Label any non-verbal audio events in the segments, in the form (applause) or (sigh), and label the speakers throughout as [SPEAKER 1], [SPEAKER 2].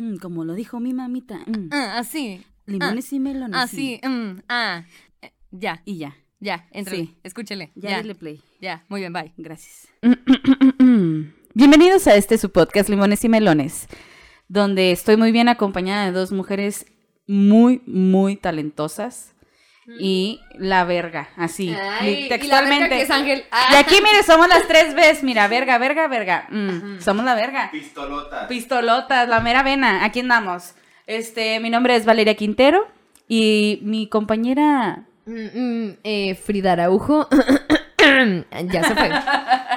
[SPEAKER 1] Mm, como lo dijo mi mamita. mm,
[SPEAKER 2] Ah, así.
[SPEAKER 1] limones y melones.
[SPEAKER 2] Así. mm, ah. Eh, Ya,
[SPEAKER 1] Y ya.
[SPEAKER 2] ya, entre.
[SPEAKER 1] Sí.
[SPEAKER 2] Escúchele.
[SPEAKER 1] Ya,
[SPEAKER 2] Ya,
[SPEAKER 1] dale play.
[SPEAKER 2] ya. Muy bien, bye.
[SPEAKER 1] Gracias. (clears throat) Bienvenidos a este su podcast Limones y Melones, donde estoy muy bien acompañada de dos mujeres muy, muy talentosas. Y la verga, así,
[SPEAKER 2] Ay, y la
[SPEAKER 1] textualmente.
[SPEAKER 2] verga que es Ángel.
[SPEAKER 1] Y
[SPEAKER 2] Ah.
[SPEAKER 1] aquí, mire, somos las tres veces. Mira, verga, verga, verga. Mm, somos la verga.
[SPEAKER 3] Pistolotas.
[SPEAKER 1] Pistolotas, la mera vena. Aquí andamos. Este, mi nombre es Valeria Quintero. Y mi compañera.
[SPEAKER 2] Mm, mm, eh, Frida Araujo. (coughs) ya se fue. (laughs)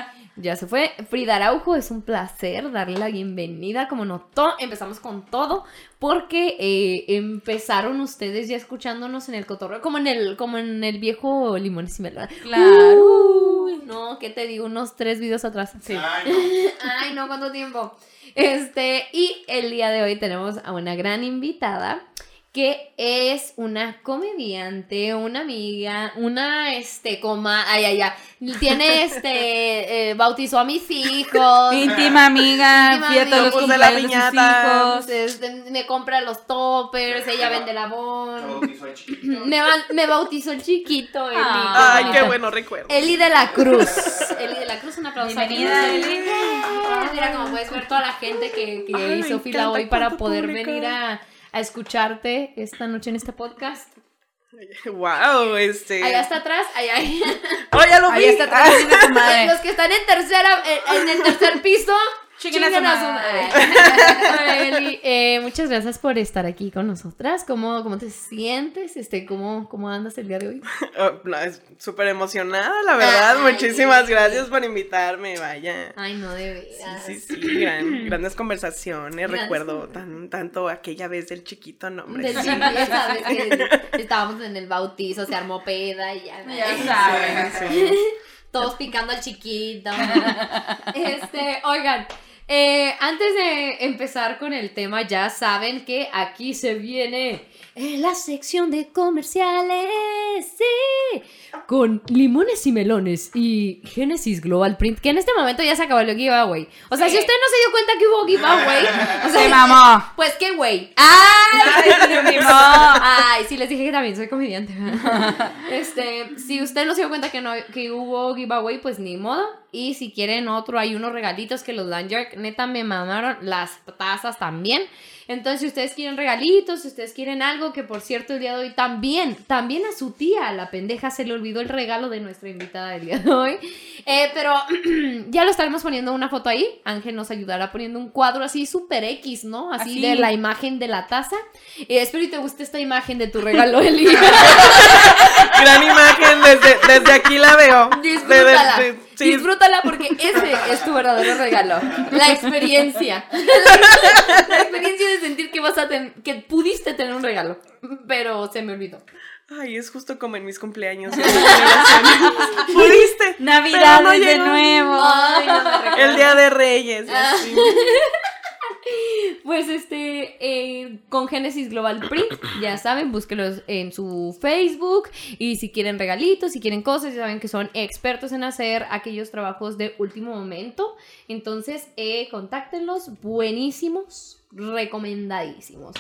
[SPEAKER 2] Ya se fue. Frida Araujo, es un placer darle la bienvenida. Como notó, empezamos con todo. Porque eh, empezaron ustedes ya escuchándonos en el cotorreo. Como en el, como en el viejo Limones y Melones.
[SPEAKER 1] Claro.
[SPEAKER 2] Uy, no, ¿qué te digo? Unos tres videos atrás. Sí.
[SPEAKER 3] Ay, no. (laughs)
[SPEAKER 2] Ay, no, ¿cuánto tiempo? Este, y el día de hoy tenemos a una gran invitada que es una comediante, una amiga, una, este, coma, ay, ay, ay, tiene, (laughs) este, eh, bautizó a mis hijos.
[SPEAKER 1] Íntima amiga.
[SPEAKER 2] Íntima
[SPEAKER 1] Fui a todos los
[SPEAKER 3] la
[SPEAKER 1] de sus
[SPEAKER 3] piñata.
[SPEAKER 1] hijos.
[SPEAKER 2] Este, me compra los toppers, ella vende la bon.
[SPEAKER 3] bautizó el chiquito.
[SPEAKER 2] Me, me bautizó el chiquito, Eli.
[SPEAKER 1] Ah.
[SPEAKER 3] Ay, qué bueno recuerdo.
[SPEAKER 2] Eli de la Cruz. Eli de la Cruz, un aplauso.
[SPEAKER 1] Bienvenida,
[SPEAKER 2] Eli. Mira, como puedes ver toda la gente que, que
[SPEAKER 3] Ay,
[SPEAKER 2] hizo fila hoy para poder
[SPEAKER 3] público.
[SPEAKER 2] venir a, a escucharte esta noche en este podcast.
[SPEAKER 3] Wow, este.
[SPEAKER 2] Allá está atrás, allá.
[SPEAKER 3] Oh, ya lo vi.
[SPEAKER 1] Está atrás. (laughs)
[SPEAKER 2] Los que están en tercera, en, en el tercer piso. Eli, (laughs) eh, muchas gracias por estar aquí con nosotras. ¿Cómo, cómo te sientes? Este, ¿cómo, ¿Cómo andas el día de hoy?
[SPEAKER 3] Oh, no, es súper emocionada, la verdad.
[SPEAKER 2] Ay,
[SPEAKER 3] Muchísimas
[SPEAKER 2] sí.
[SPEAKER 3] gracias por invitarme, vaya.
[SPEAKER 2] Ay, no, de veras.
[SPEAKER 3] Sí, sí, sí, gran- grandes conversaciones. Recuerdo tan, tanto aquella vez del chiquito, no, hombre.
[SPEAKER 2] Del
[SPEAKER 3] sí.
[SPEAKER 2] sabes que (laughs) estábamos en el bautizo, se armó peda y ya.
[SPEAKER 1] Ya saben.
[SPEAKER 3] Sí. (laughs)
[SPEAKER 2] Todos picando al chiquito. Este, oigan, eh, antes de empezar con el tema, ya saben que aquí se viene eh, la sección de comerciales. Sí. Con limones y melones y Genesis Global Print, que en este momento ya se acabó el giveaway. O sea, si usted no se dio cuenta que hubo giveaway, o sea,
[SPEAKER 1] Se mamó.
[SPEAKER 2] pues qué güey. ¡Ay! (laughs) Ay, sí, les dije que también soy comediante. (laughs) este, si usted no se dio cuenta que, no, que hubo giveaway, pues ni modo. Y si quieren otro, hay unos regalitos que los dan Jerk. Neta, me mamaron las tazas también. Entonces, si ustedes quieren regalitos, si ustedes quieren algo, que por cierto, el día de hoy también, también a su tía, la pendeja, se le olvidó el regalo de nuestra invitada del día de hoy. Eh, pero (clears throat) ya lo estaremos poniendo una foto ahí. Ángel nos ayudará poniendo un cuadro así super X, ¿no? Así,
[SPEAKER 1] Así.
[SPEAKER 2] de la imagen de la taza. Eh, espero y te guste esta imagen de tu regalo, (laughs) Eli.
[SPEAKER 3] Gran imagen, desde, desde aquí la veo.
[SPEAKER 2] Disfrútala.
[SPEAKER 3] De- de- sí,
[SPEAKER 2] Disfrútala porque ese es tu verdadero regalo. La experiencia. (laughs) La experiencia de sentir que vas a tener, que pudiste tener un regalo. Pero se me olvidó.
[SPEAKER 3] Ay, es justo como en mis cumpleaños. (laughs) Pudiste.
[SPEAKER 1] Navidades
[SPEAKER 3] pero no
[SPEAKER 1] de nuevo.
[SPEAKER 2] Ay, no me recuerdo.
[SPEAKER 3] El día de Reyes.
[SPEAKER 2] Ah.
[SPEAKER 3] así. (laughs)
[SPEAKER 2] Pues este, eh, con Genesis Global Print, (coughs) ya saben, búsquenlos en su Facebook y si quieren regalitos, si quieren cosas, ya saben que son expertos en hacer aquellos trabajos de último momento. Entonces, eh, contáctenlos, buenísimos, recomendadísimos.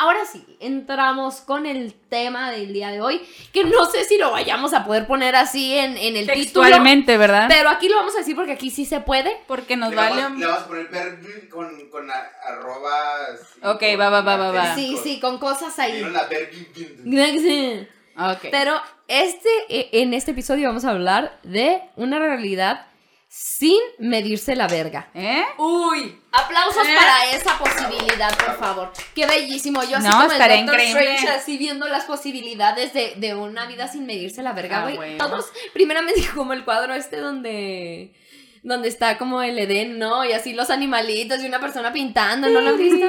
[SPEAKER 2] Ahora sí, entramos con el tema del día de hoy, que no sé si lo vayamos a poder poner así en, en el título,
[SPEAKER 1] Textualmente, ¿verdad?
[SPEAKER 2] pero aquí lo vamos a decir porque aquí sí se puede.
[SPEAKER 1] Porque nos
[SPEAKER 3] Le
[SPEAKER 1] vale.
[SPEAKER 3] vamos, le vamos a poner Bergil con, con a- arrobas.
[SPEAKER 1] Ok,
[SPEAKER 3] con
[SPEAKER 1] va, va, va, va, va.
[SPEAKER 2] Sí, sí, con cosas ahí.
[SPEAKER 3] ¿Vieron la Bergil?
[SPEAKER 1] Ok.
[SPEAKER 2] Pero este, e- en este episodio vamos a hablar de una realidad sin medirse la verga.
[SPEAKER 1] ¿Eh?
[SPEAKER 2] Uy, aplausos
[SPEAKER 1] ¿Eh?
[SPEAKER 2] para esa posibilidad, por favor. Qué bellísimo. Yo así
[SPEAKER 1] No,
[SPEAKER 2] como el Doctor
[SPEAKER 1] increíble.
[SPEAKER 2] Strange, así viendo las posibilidades de, de una vida sin medirse la verga,
[SPEAKER 1] Ah,
[SPEAKER 2] güey.
[SPEAKER 1] bueno.
[SPEAKER 2] Todos, primeramente como el cuadro este donde donde está como el Edén, ¿no? Y así los animalitos y una persona pintando, ¿no lo han visto?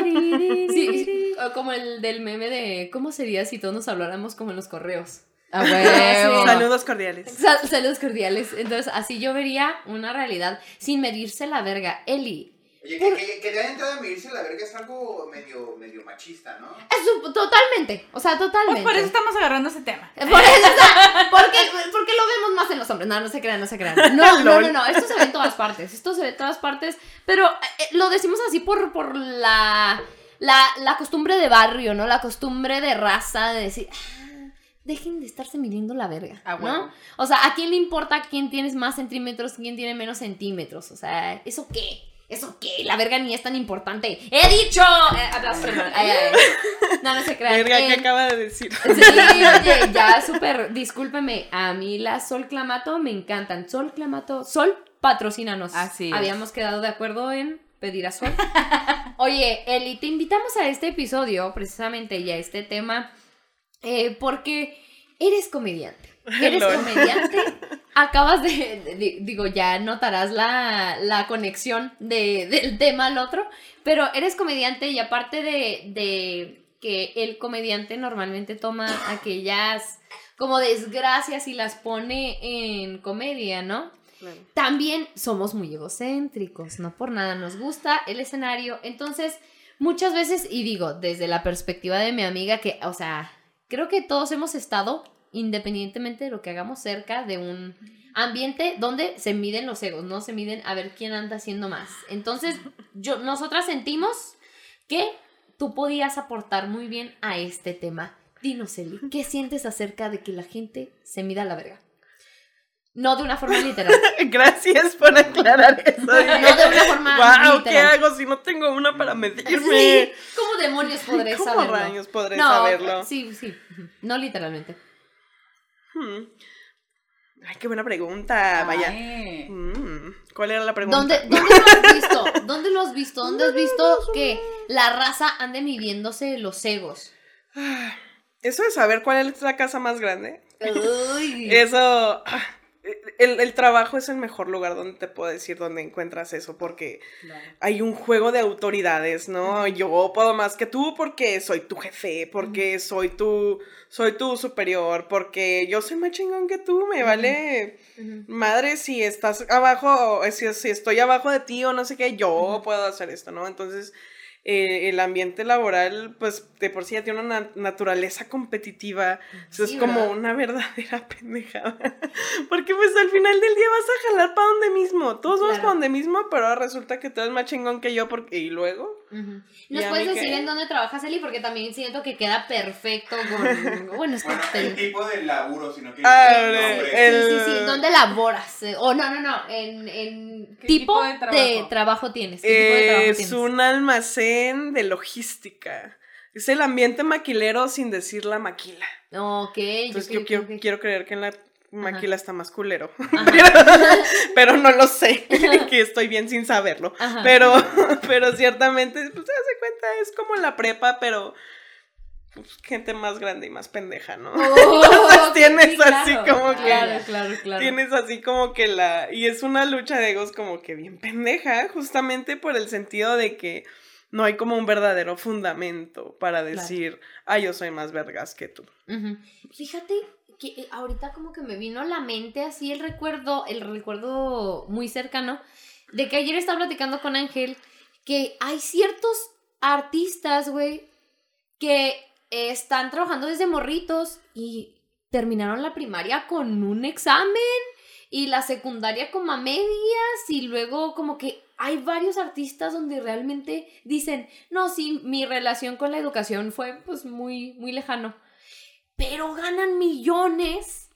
[SPEAKER 2] Sí, (laughs) sí, o como el del meme de ¿cómo sería si todos nos habláramos como en los correos?
[SPEAKER 1] A (laughs) huevo.
[SPEAKER 3] Saludos cordiales.
[SPEAKER 2] Sal- saludos cordiales. Entonces, así yo vería una realidad sin medirse la verga. Eli,
[SPEAKER 3] Oye, que, que, que de entrada de medirse la verga es algo medio, medio machista, ¿no?
[SPEAKER 2] es un- totalmente, o sea, totalmente.
[SPEAKER 1] Pues por eso estamos agarrando ese tema.
[SPEAKER 2] Por eso, o sea, porque, porque lo vemos más en los hombres. No, no se crean, no se crean. (laughs) No, no, no, no. Esto se ve en todas partes. Esto se ve en todas partes. Pero eh, lo decimos así por, por la la, la costumbre de barrio, ¿no? La costumbre de raza, de decir, "Ah, dejen de estarse midiendo la verga,
[SPEAKER 1] Ah,
[SPEAKER 2] ¿no? O sea, ¿a quién le importa quién tienes más centímetros, quién tiene menos centímetros? O sea, ¿eso qué? ¿Eso qué? La verga ni es tan importante. ¡He dicho! Eh, aplausos, hermano. Ay, ay, ay. No, no se crean.
[SPEAKER 3] Verga,
[SPEAKER 2] Eh,
[SPEAKER 3] ¿qué acaba de decir?
[SPEAKER 2] Sí, oye, ya súper, discúlpeme, a mí las Sol Clamato me encantan. Sol Clamato, Sol, patrocínanos.
[SPEAKER 1] Así es.
[SPEAKER 2] Habíamos quedado de acuerdo en pedir a Sol. (laughs) Oye, Eli, te invitamos a este episodio, precisamente, y a este tema, eh, porque eres comediante. (laughs) Eres comediante, acabas de, de- de- digo, ya notarás la, la conexión de- del tema al otro, pero eres comediante y aparte de, de que el comediante normalmente toma aquellas como desgracias y las pone en comedia, ¿no? También somos muy egocéntricos, no por nada nos gusta el escenario, entonces muchas veces, y digo, desde la perspectiva de mi amiga, que, o sea, creo que todos hemos estado, independientemente de lo que hagamos, cerca de un ambiente donde se miden los egos, no se miden a ver quién anda haciendo más. Entonces, yo, nosotras sentimos que tú podías aportar muy bien a este tema. Dinos, Eli, ¿qué sientes acerca de que la gente se mida la verga? No de una forma (laughs) literal.
[SPEAKER 3] Gracias por aclarar eso.
[SPEAKER 2] No de una forma
[SPEAKER 3] wow, ¿qué
[SPEAKER 2] literal.
[SPEAKER 3] hago si no tengo una para
[SPEAKER 2] Sí,
[SPEAKER 3] medirme?
[SPEAKER 2] ¿Cómo demonios podré
[SPEAKER 3] ¿Cómo
[SPEAKER 2] saberlo?
[SPEAKER 3] rayos podré
[SPEAKER 2] no,
[SPEAKER 3] saberlo?
[SPEAKER 2] Sí, sí. No literalmente.
[SPEAKER 3] Hmm. Ay, qué buena pregunta. Vaya.
[SPEAKER 1] Ay.
[SPEAKER 3] Mm, ¿Cuál era la pregunta?
[SPEAKER 2] ¿Dónde, ¿Dónde lo has visto? (laughs) ¿Dónde lo has visto? ¿Dónde has visto que la raza ande midiéndose los egos?
[SPEAKER 3] Eso de saber cuál es la casa más grande.
[SPEAKER 2] Uy. (laughs)
[SPEAKER 3] Eso. ah, El, el trabajo es el mejor lugar donde te puedo decir dónde encuentras eso, porque hay un juego de autoridades, ¿no? Yo puedo más que tú porque soy tu jefe, porque soy tu, soy tu superior, porque yo soy más chingón que tú, me vale madre si estás abajo, si, si estoy abajo de ti o no sé qué, yo puedo hacer esto, ¿no? Entonces, eh, el ambiente laboral, pues de por sí ya tiene una naturaleza competitiva, o sea,
[SPEAKER 2] Sí,
[SPEAKER 3] es como
[SPEAKER 2] ¿verdad?
[SPEAKER 3] una verdadera (laughs) pendejada, porque pues al final del día vas a jalar para donde mismo, todos vamos
[SPEAKER 2] Claro.
[SPEAKER 3] para donde mismo, pero ahora resulta que tú eres más chingón que yo, porque, y luego...
[SPEAKER 2] Ujú.
[SPEAKER 3] ¿Y
[SPEAKER 2] ¿Nos puedes decir
[SPEAKER 3] qué?
[SPEAKER 2] en dónde trabajas, Eli? Porque también siento que queda perfecto con... (laughs) Bueno, es que...
[SPEAKER 4] Bueno,
[SPEAKER 2] te-
[SPEAKER 4] el tipo de laburo, si no quieres
[SPEAKER 3] Ah,
[SPEAKER 4] el nombre.
[SPEAKER 3] el-
[SPEAKER 2] Sí, sí, sí. ¿Dónde laboras? Eh, O no, no, no. En, en
[SPEAKER 1] ¿Qué
[SPEAKER 2] tipo,
[SPEAKER 1] tipo
[SPEAKER 2] de,
[SPEAKER 1] de
[SPEAKER 2] trabajo?
[SPEAKER 1] trabajo?
[SPEAKER 2] tienes. ¿Qué tipo de trabajo
[SPEAKER 3] Es
[SPEAKER 2] tienes?
[SPEAKER 3] un almacén de logística. Es el ambiente maquilero sin decir la maquila.
[SPEAKER 2] Ok,
[SPEAKER 3] Entonces yo quiero, quiero creer que en la maquila está más culero. (laughs) Pero no lo sé. (laughs) que estoy bien sin saberlo.
[SPEAKER 2] Ajá.
[SPEAKER 3] Pero, (laughs) pero ciertamente, pues se hace cuenta, es como la prepa, pero pues, gente más grande y más pendeja, ¿no?
[SPEAKER 2] Oh,
[SPEAKER 3] Tienes
[SPEAKER 2] sí,
[SPEAKER 3] así
[SPEAKER 2] claro,
[SPEAKER 3] como que-
[SPEAKER 2] Claro, claro, claro.
[SPEAKER 3] Tienes así como que la... Y es una lucha de egos como que bien pendeja, justamente por el sentido de que no hay como un verdadero fundamento para decir, ah, yo soy más vergas que tú.
[SPEAKER 2] Fíjate que eh, ahorita como que me vino a la mente así el recuerdo, el recuerdo muy cercano, de que ayer estaba platicando con Ángel que hay ciertos artistas, güey, que eh, están trabajando desde morritos y terminaron la primaria con un examen y la secundaria como a medias y luego como que hay varios artistas donde realmente dicen, no, sí, mi relación con la educación fue pues muy, muy lejano, pero ganan millones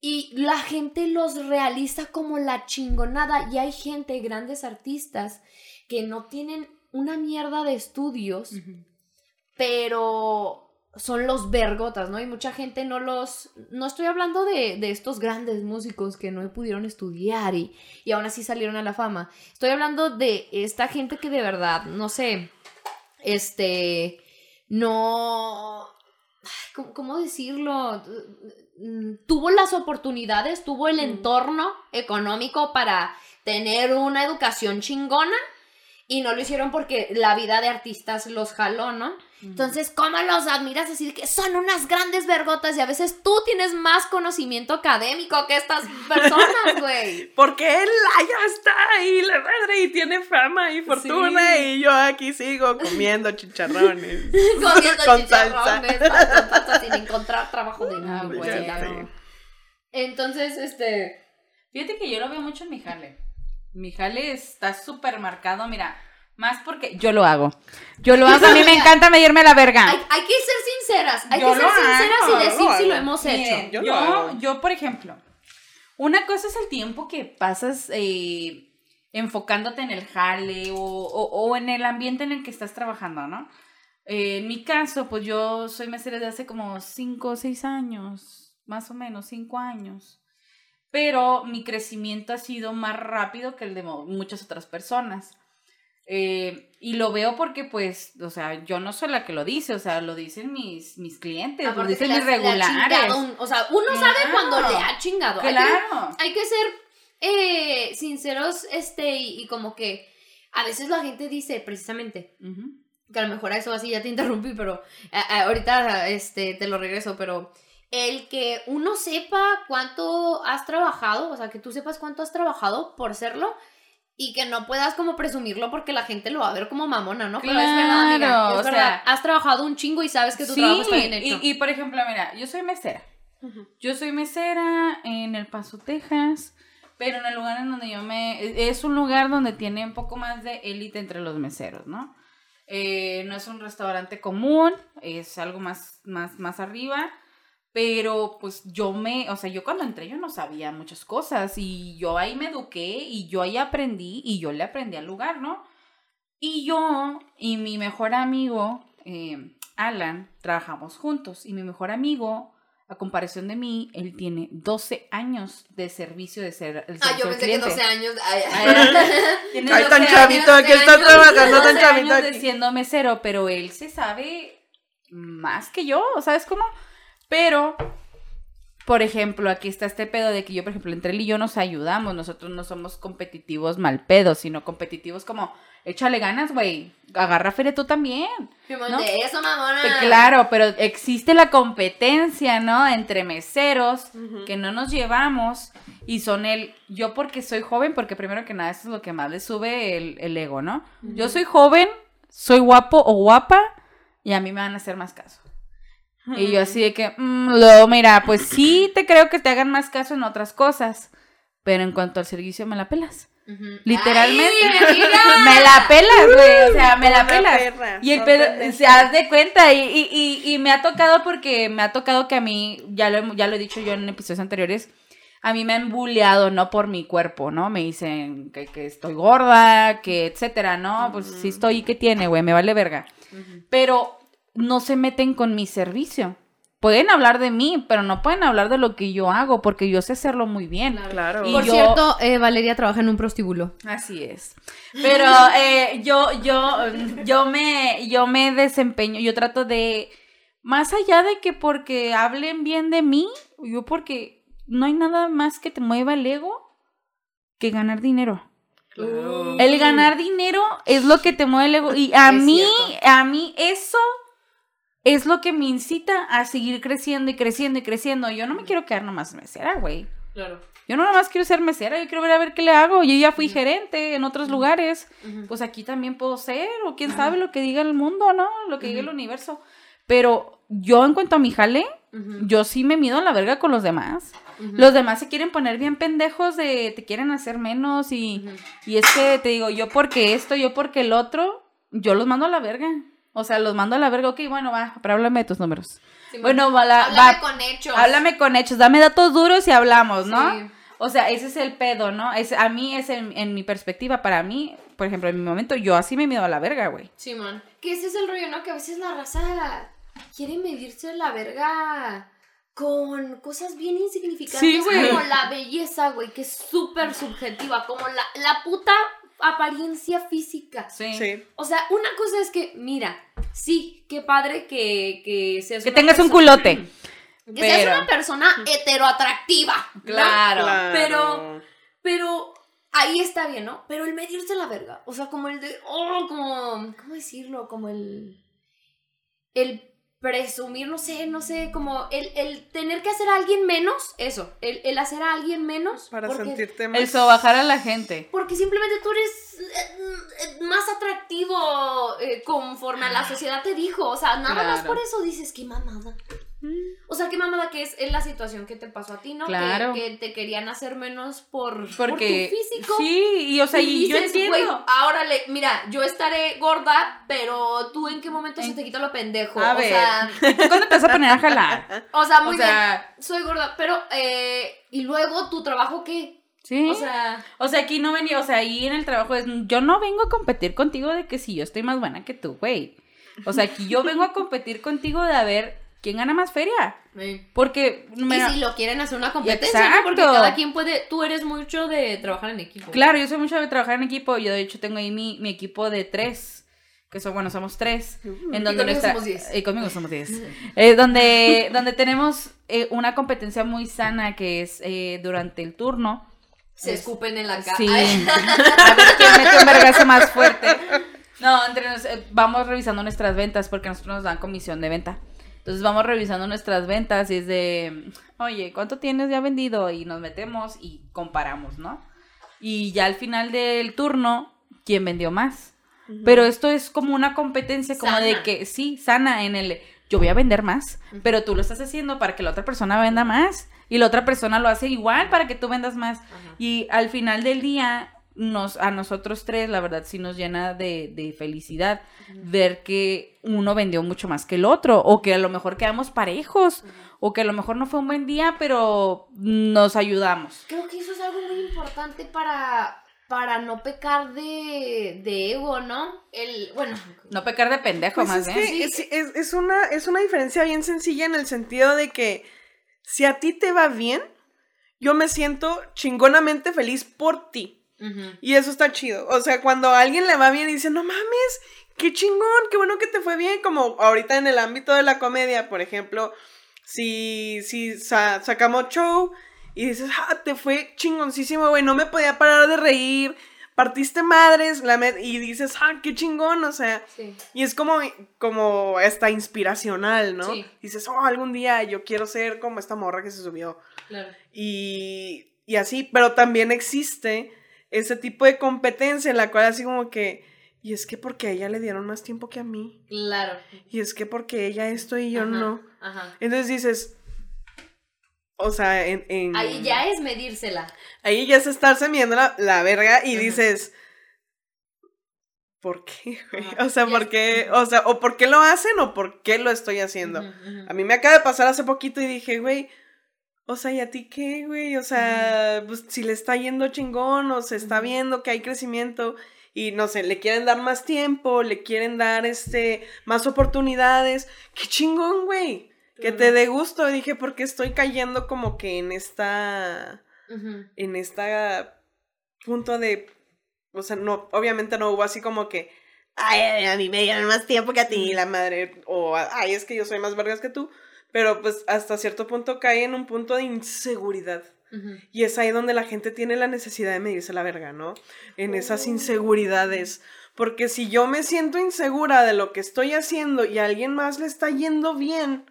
[SPEAKER 2] y la gente los realiza como la chingonada. Y hay gente, grandes artistas, que no tienen una mierda de estudios, pero son los vergotas, ¿no? Y mucha gente no los... No estoy hablando de, de estos grandes músicos que no pudieron estudiar y, y aún así salieron a la fama. Estoy hablando de esta gente que de verdad, no sé, este, no... ¿Cómo, cómo decirlo? Mm, Tuvo las oportunidades, tuvo el entorno económico para tener una educación chingona y no lo hicieron porque la vida de artistas los jaló, ¿no? Entonces, ¿cómo los admiras? Decir que son unas grandes vergotas y a veces tú tienes más conocimiento académico que estas personas, (laughs) güey.
[SPEAKER 3] Porque él allá está y la madre y tiene fama y fortuna
[SPEAKER 2] Sí.
[SPEAKER 3] y yo aquí sigo comiendo chicharrones. (laughs)
[SPEAKER 2] Comiendo
[SPEAKER 3] Con
[SPEAKER 2] chicharrones, con salsa, sin encontrar trabajo de ningún
[SPEAKER 1] güey,
[SPEAKER 3] sí.
[SPEAKER 2] Entonces, este...
[SPEAKER 1] Fíjate que yo lo veo mucho en mi jale. Mi jale está súper marcado. Mira, Más porque yo lo hago. Yo lo (laughs) hago, a mí me encanta medirme la verga.
[SPEAKER 2] Hay, hay que ser sinceras, hay
[SPEAKER 1] Yo
[SPEAKER 2] que ser
[SPEAKER 1] hago,
[SPEAKER 2] sinceras y decir
[SPEAKER 3] lo
[SPEAKER 2] si lo hemos
[SPEAKER 1] Miren,
[SPEAKER 2] hecho.
[SPEAKER 3] Yo
[SPEAKER 1] yo,
[SPEAKER 3] lo hago.
[SPEAKER 1] yo, por ejemplo, una cosa es el tiempo que pasas eh, enfocándote en el jale o, o- o en el ambiente en el que estás trabajando, ¿no? Eh, en mi caso, pues yo soy mesera de hace como 5 o 6 años, más o menos, 5 años. Pero mi crecimiento ha sido más rápido que el de muchas otras personas. Eh, y lo veo porque, pues, o sea, yo no soy la que lo dice, o sea, lo dicen mis, mis clientes, lo dicen mis regulares.
[SPEAKER 2] un- o sea, uno sabe cuando le ha chingado. Hay que-
[SPEAKER 1] Claro.
[SPEAKER 2] hay que ser eh, sinceros, este, y, y como que a veces la gente dice, precisamente, que a lo mejor a eso así ya te interrumpí, pero a- a- ahorita este, te lo regreso, pero el que uno sepa cuánto has trabajado, o sea, que tú sepas cuánto has trabajado por serlo y que no puedas como presumirlo porque la gente lo va a ver como mamona, ¿no? Pero es verdad, amiga,
[SPEAKER 1] Claro,
[SPEAKER 2] es
[SPEAKER 1] o
[SPEAKER 2] verdad.
[SPEAKER 1] sea-
[SPEAKER 2] has trabajado un chingo y sabes que tu
[SPEAKER 1] Sí,
[SPEAKER 2] trabajo está bien hecho.
[SPEAKER 1] Y, y, por ejemplo, mira, yo soy mesera. Yo soy mesera en El Paso, Texas, pero en el lugar en donde yo me... Es un lugar donde tiene un poco más de élite entre los meseros, ¿no? Eh, no es un restaurante común, es algo más, más, más arriba, pero pues yo me, o sea, yo cuando entré yo no sabía muchas cosas y yo ahí me eduqué y yo ahí aprendí y yo le aprendí al lugar, ¿no? Y yo y mi mejor amigo, eh, Alan, trabajamos juntos y mi mejor amigo, a comparación de mí, él tiene 12 años de servicio de ser el
[SPEAKER 2] Ah, yo pensé que
[SPEAKER 1] cliente.
[SPEAKER 2] 12 años. ay,
[SPEAKER 1] Ay,
[SPEAKER 3] Ay,
[SPEAKER 1] 12
[SPEAKER 3] tan chavito, aquí
[SPEAKER 2] 12
[SPEAKER 3] está trabajando
[SPEAKER 1] 12
[SPEAKER 3] tan chavito
[SPEAKER 1] años de siendo mesero, pero él se sabe más que yo, ¿sabes cómo? Pero, por ejemplo, aquí está este pedo de que yo, por ejemplo, entre él y yo nos ayudamos, nosotros no somos competitivos mal pedos, sino competitivos como, échale ganas, güey, agarra feria tú también.
[SPEAKER 2] Simón,
[SPEAKER 1] ¿no?
[SPEAKER 2] de eso, mamona.
[SPEAKER 1] Claro, pero existe la competencia, ¿no? Entre meseros que no nos llevamos y son el, yo porque soy joven, porque primero que nada eso es lo que más le sube el, el ego, ¿no? Yo soy joven, soy guapo o guapa y a mí me van a hacer más caso. Y yo así de que, mm, lo, mira, pues sí te creo que te hagan más caso en otras cosas, pero en cuanto al servicio me la pelas.
[SPEAKER 2] Ujú.
[SPEAKER 1] Literalmente.
[SPEAKER 2] Ay, (laughs)
[SPEAKER 1] me la pelas, güey, o sea, me la pelas.
[SPEAKER 3] perra,
[SPEAKER 1] Y el pedo, se haz de cuenta, y, y, y, y me ha tocado porque me ha tocado que a mí, ya lo, he- ya lo he dicho yo en episodios anteriores, a mí me han bulleado, ¿no? Por mi cuerpo, ¿no? Me dicen que, que estoy gorda, que etcétera, ¿no? Pues sí estoy, ¿qué tiene, güey? Me vale verga. Pero no se meten con mi servicio. Pueden hablar de mí, pero no pueden hablar de lo que yo hago, porque yo sé hacerlo muy bien.
[SPEAKER 3] Claro.
[SPEAKER 1] Y
[SPEAKER 2] Por
[SPEAKER 1] yo-
[SPEAKER 2] cierto, eh, Valeria trabaja en un prostíbulo.
[SPEAKER 1] Así es. Pero eh, yo, yo, yo me, yo me desempeño, yo trato de, más allá de que porque hablen bien de mí, yo porque no hay nada más que te mueva el ego que ganar dinero.
[SPEAKER 3] Claro.
[SPEAKER 1] El ganar dinero es lo que te mueve el ego. Y a
[SPEAKER 2] Es
[SPEAKER 1] mí,
[SPEAKER 2] cierto.
[SPEAKER 1] a mí eso es lo que me incita a seguir creciendo y creciendo y creciendo. Yo no me quiero quedar nomás mesera, güey.
[SPEAKER 2] Claro.
[SPEAKER 1] Yo no nomás quiero ser mesera, yo quiero ver a ver qué le hago. Yo ya fui gerente en otros lugares. Pues aquí también puedo ser, o quién sabe lo que diga el mundo, ¿no? Lo que diga el universo. Pero yo en cuanto a mi jale, yo sí me mido a la verga con los demás. Los demás se quieren poner bien pendejos de te quieren hacer menos y, y es que te digo, yo porque esto, yo porque el otro, yo los mando a la verga. O sea, los mando a la verga, ok, bueno, va, pero háblame de tus números. Bueno, va, la-
[SPEAKER 2] Háblame
[SPEAKER 1] va-
[SPEAKER 2] con hechos.
[SPEAKER 1] háblame con hechos, dame datos duros y hablamos, ¿no?
[SPEAKER 2] Sí.
[SPEAKER 1] O sea, ese es el pedo, ¿no? Es, a mí es en, en mi perspectiva, para mí, por ejemplo, en mi momento, yo así me mido a la verga, güey.
[SPEAKER 2] Simón. Que ese es el rollo, ¿no? Que a veces la raza quiere medirse la verga con cosas bien insignificantes
[SPEAKER 1] Sí,
[SPEAKER 2] como la belleza, güey, que es súper subjetiva, como la, la puta apariencia física.
[SPEAKER 1] Sí.
[SPEAKER 3] Sí.
[SPEAKER 2] O sea, una cosa es que, mira, sí, qué padre que, que seas
[SPEAKER 1] Que
[SPEAKER 2] una
[SPEAKER 1] tengas un
[SPEAKER 2] persona-
[SPEAKER 1] culote.
[SPEAKER 2] Que seas una persona heteroatractiva.
[SPEAKER 1] Claro.
[SPEAKER 2] Pero- Pero ahí está bien, ¿no? Pero el medirse la verga. O sea, como el de. Oh, como. ¿Cómo decirlo? Como el. El presumir, no sé, no sé, como el, el tener que hacer a alguien menos, eso, el, el hacer a alguien menos.
[SPEAKER 3] Para
[SPEAKER 2] porque,
[SPEAKER 3] sentirte más.
[SPEAKER 1] El sobajar a la gente.
[SPEAKER 2] Porque simplemente tú eres eh, más atractivo eh, conforme a la sociedad te dijo. O sea, nada más por eso dices, qué mamada. O sea, qué mamada que es, es la situación que te pasó a ti, ¿no? Que-
[SPEAKER 1] Claro.
[SPEAKER 2] Que, te querían hacer menos por,
[SPEAKER 1] Porque
[SPEAKER 2] por tu físico.
[SPEAKER 1] sí, y o sea, y, yo
[SPEAKER 2] dices,
[SPEAKER 1] entiendo.
[SPEAKER 2] "Güey, ahora le, mira, yo estaré gorda, pero tú en qué momento se te quita lo pendejo.
[SPEAKER 1] A
[SPEAKER 2] o
[SPEAKER 1] ver.
[SPEAKER 2] sea,
[SPEAKER 1] ¿Tú cuándo te vas a poner a jalar? (laughs)
[SPEAKER 2] o sea,
[SPEAKER 1] O
[SPEAKER 2] muy
[SPEAKER 1] sea,
[SPEAKER 2] bien, soy gorda, pero eh, y luego tu trabajo qué?
[SPEAKER 1] sí.
[SPEAKER 2] O sea,
[SPEAKER 1] O sea, aquí no venía, o sea, ahí en el trabajo es, yo no vengo a competir contigo de que si yo estoy más buena que tú, güey. O sea, aquí yo vengo a competir contigo de a ver quién gana más feria. Porque,
[SPEAKER 2] y si lo quieren hacer una competencia, ¿no? porque cada quien puede, tú eres mucho de trabajar en equipo.
[SPEAKER 1] claro, yo soy mucho de trabajar en equipo. Yo, de hecho, tengo ahí mi, mi equipo de tres. Que son, bueno, somos tres. En donde
[SPEAKER 2] conmigo
[SPEAKER 1] nuestra-
[SPEAKER 2] somos diez.
[SPEAKER 1] eh, conmigo somos diez. (laughs) Eh, donde, donde tenemos eh, una competencia muy sana que es eh, durante el turno.
[SPEAKER 2] Se
[SPEAKER 1] Es-
[SPEAKER 2] escupen en la cara.
[SPEAKER 1] Sí. (laughs) A ver quién mete un vergazo más fuerte. No, entre nos, eh, vamos revisando nuestras ventas porque nosotros nos dan comisión de venta. Entonces vamos revisando nuestras ventas y es de, oye, ¿cuánto tienes ya vendido? Y nos metemos y comparamos, ¿no? Y ya al final del turno, ¿quién vendió más? Pero esto es como una competencia, como de que, sí, sana en el, yo voy a vender más, pero tú lo estás haciendo para que la otra persona venda más y la otra persona lo hace igual para que tú vendas más. Y al final del día, nos, a nosotros tres, la verdad, sí nos llena de, de felicidad ver que uno vendió mucho más que el otro, o que a lo mejor quedamos parejos, o que a lo mejor no fue un buen día, pero nos ayudamos.
[SPEAKER 2] Creo que eso es algo muy importante para, para no pecar de, de ego, ¿no? El, bueno,
[SPEAKER 1] No pecar de pendejo,
[SPEAKER 3] Pues
[SPEAKER 1] más
[SPEAKER 3] es
[SPEAKER 1] bien.
[SPEAKER 3] que es, es- es una, es una diferencia bien sencilla en el sentido de que si a ti te va bien, yo me siento chingonamente feliz por ti. Y eso está chido. O sea, cuando a alguien le va bien y dice, no mames, qué chingón, qué bueno que te fue bien. Como ahorita en el ámbito de la comedia, por ejemplo, si, si sa- sacamos show y dices, ah, te fue chingoncísimo, güey, no me podía parar de reír, partiste madres, la y dices, ah, qué chingón, o sea.
[SPEAKER 2] sí.
[SPEAKER 3] Y es como, como esta inspiracional, ¿no?
[SPEAKER 2] Sí.
[SPEAKER 3] Dices, oh, algún día yo quiero ser como esta morra que se subió.
[SPEAKER 2] Claro.
[SPEAKER 3] Y, y así, pero también existe ese tipo de competencia en la cual así como que, y es que porque a ella le dieron más tiempo que a mí,
[SPEAKER 2] Claro.
[SPEAKER 3] y es que porque ella esto y yo
[SPEAKER 2] Ajá,
[SPEAKER 3] no.
[SPEAKER 2] Ajá.
[SPEAKER 3] Entonces dices, o sea, en... en-
[SPEAKER 2] Ahí ya es medírsela.
[SPEAKER 3] Ahí ya es estarse midiendo la, la verga y
[SPEAKER 2] Ajá.
[SPEAKER 3] dices, ¿por qué. (laughs) O sea, ¿por qué? O sea, o ¿por qué lo hacen o por qué lo estoy haciendo? A mí me acaba de pasar hace poquito y dije, güey, o sea, ¿y a ti qué, güey? O sea, pues si le está yendo chingón o se está viendo que hay crecimiento y no sé, le quieren dar más tiempo, le quieren dar este más oportunidades, qué chingón, güey. Que te dé gusto, dije, porque estoy cayendo como que en esta en esta punto de, o sea, no, obviamente no hubo así como que, ay, a mí me dieron más tiempo que a ti, la madre, o ay, es que yo soy más vergas que tú, pero pues hasta cierto punto cae en un punto de inseguridad. Y es ahí donde la gente tiene la necesidad de medirse la verga, ¿no? En esas
[SPEAKER 2] Oh.
[SPEAKER 3] inseguridades. Porque si yo me siento insegura de lo que estoy haciendo y a alguien más le está yendo bien,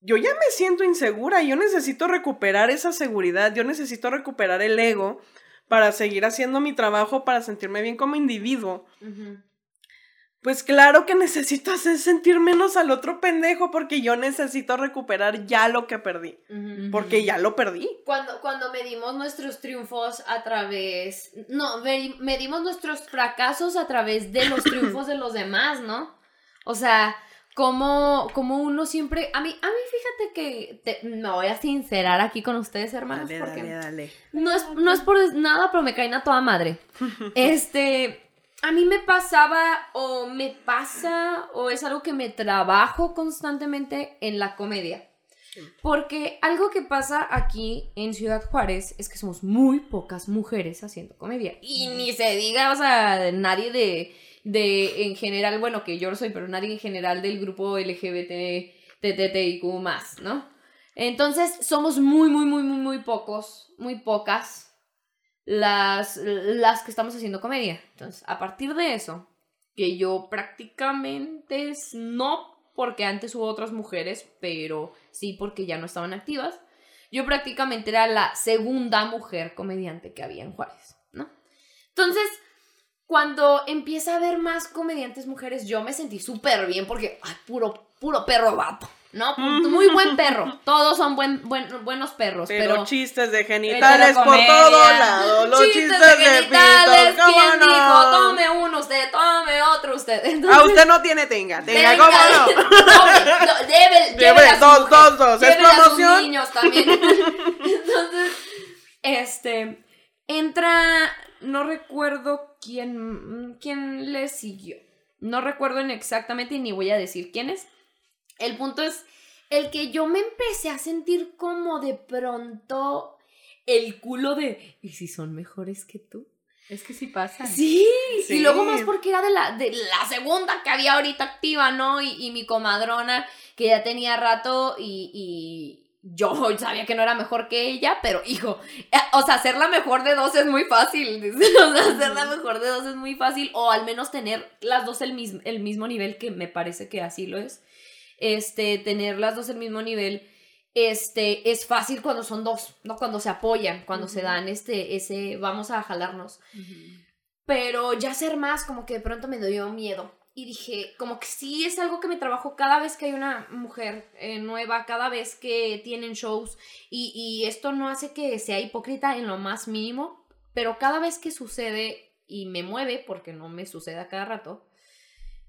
[SPEAKER 3] yo ya me siento insegura, yo necesito recuperar esa seguridad, yo necesito recuperar el ego para seguir haciendo mi trabajo, para sentirme bien como individuo. Pues claro que necesito hacer sentir menos al otro pendejo porque yo necesito recuperar ya lo que perdí, porque ya lo perdí.
[SPEAKER 2] Cuando, cuando medimos nuestros triunfos a través, no, medi- medimos nuestros fracasos a través de los (coughs) triunfos de los demás, ¿no? O sea, como, como uno siempre, a mí, a mí fíjate que te- me voy a sincerar aquí con ustedes, hermanos,
[SPEAKER 3] Dale,
[SPEAKER 2] porque
[SPEAKER 3] dale, dale.
[SPEAKER 2] no es, no es por nada, pero me caen a toda madre. (laughs) Este, a mí me pasaba o me pasa o es algo que me trabajo constantemente en la comedia. Porque algo que pasa aquí en Ciudad Juárez es que somos muy pocas mujeres haciendo comedia. Y ni se diga, o sea, nadie de, de en general, bueno, que yo lo soy, pero nadie en general del grupo LGBT, TTTIQ más, ¿no? Entonces, somos muy, muy, muy, muy, muy pocos, muy pocas las, las que estamos haciendo comedia. Entonces, a partir de eso, que yo prácticamente es- no porque antes hubo otras mujeres, pero sí porque ya no estaban activas. Yo prácticamente era la segunda mujer comediante que había en Juárez, ¿no? Entonces, cuando empieza a haber más comediantes mujeres, yo me sentí súper bien porque, ay, puro, puro perro vato. ¿No? (laughs) Muy buen perro. Todos son buen, buen- buenos perros,
[SPEAKER 3] Pero,
[SPEAKER 2] pero...
[SPEAKER 3] chistes de genitales por todo lado. Los chistes, de,
[SPEAKER 2] genitales,
[SPEAKER 3] pitos, ¿cómo
[SPEAKER 2] ¿quién
[SPEAKER 3] no?
[SPEAKER 2] dijo? Tome uno usted, tome otro usted. (laughs) Entonces,
[SPEAKER 3] Ah, usted no tiene tenga. Tenga,
[SPEAKER 2] Venga,
[SPEAKER 3] ¿cómo (laughs) no?
[SPEAKER 2] no, lleve-
[SPEAKER 3] Lleve
[SPEAKER 2] llévele a su
[SPEAKER 3] dos,
[SPEAKER 2] mujer,
[SPEAKER 3] dos, dos, ¿es
[SPEAKER 2] llévele a sus
[SPEAKER 3] promoción?
[SPEAKER 2] niños también. Entonces, este, entra, no recuerdo quién, quién le siguió. No recuerdo en exactamente y ni voy a decir quién es. El punto es el que yo me empecé a sentir como de pronto el culo de, ¿y si son mejores que tú?
[SPEAKER 1] Es que sí pasa.
[SPEAKER 2] Sí,
[SPEAKER 3] Sí.
[SPEAKER 2] y luego más porque era de la, de la segunda que había ahorita activa, ¿no? Y, y mi comadrona, que ya tenía rato y, y yo (laughs) sabía que no era mejor que ella, pero hijo, eh, o sea, ser la mejor de dos es muy fácil, (laughs) o sea, ser la mejor de dos es muy fácil, o al menos tener las dos el el mismo nivel, que me parece que así lo es, este, tener las dos el mismo nivel. Este, es fácil cuando son dos, ¿no? Cuando se apoyan, cuando se dan este, ese, vamos a jalarnos. Pero ya ser más, como que de pronto me dio miedo. Y dije, como que sí es algo que me trabajo cada vez que hay una mujer eh, nueva, cada vez que tienen shows. Y, y esto no hace que sea hipócrita en lo más mínimo, pero cada vez que sucede y me mueve, porque no me sucede a cada rato,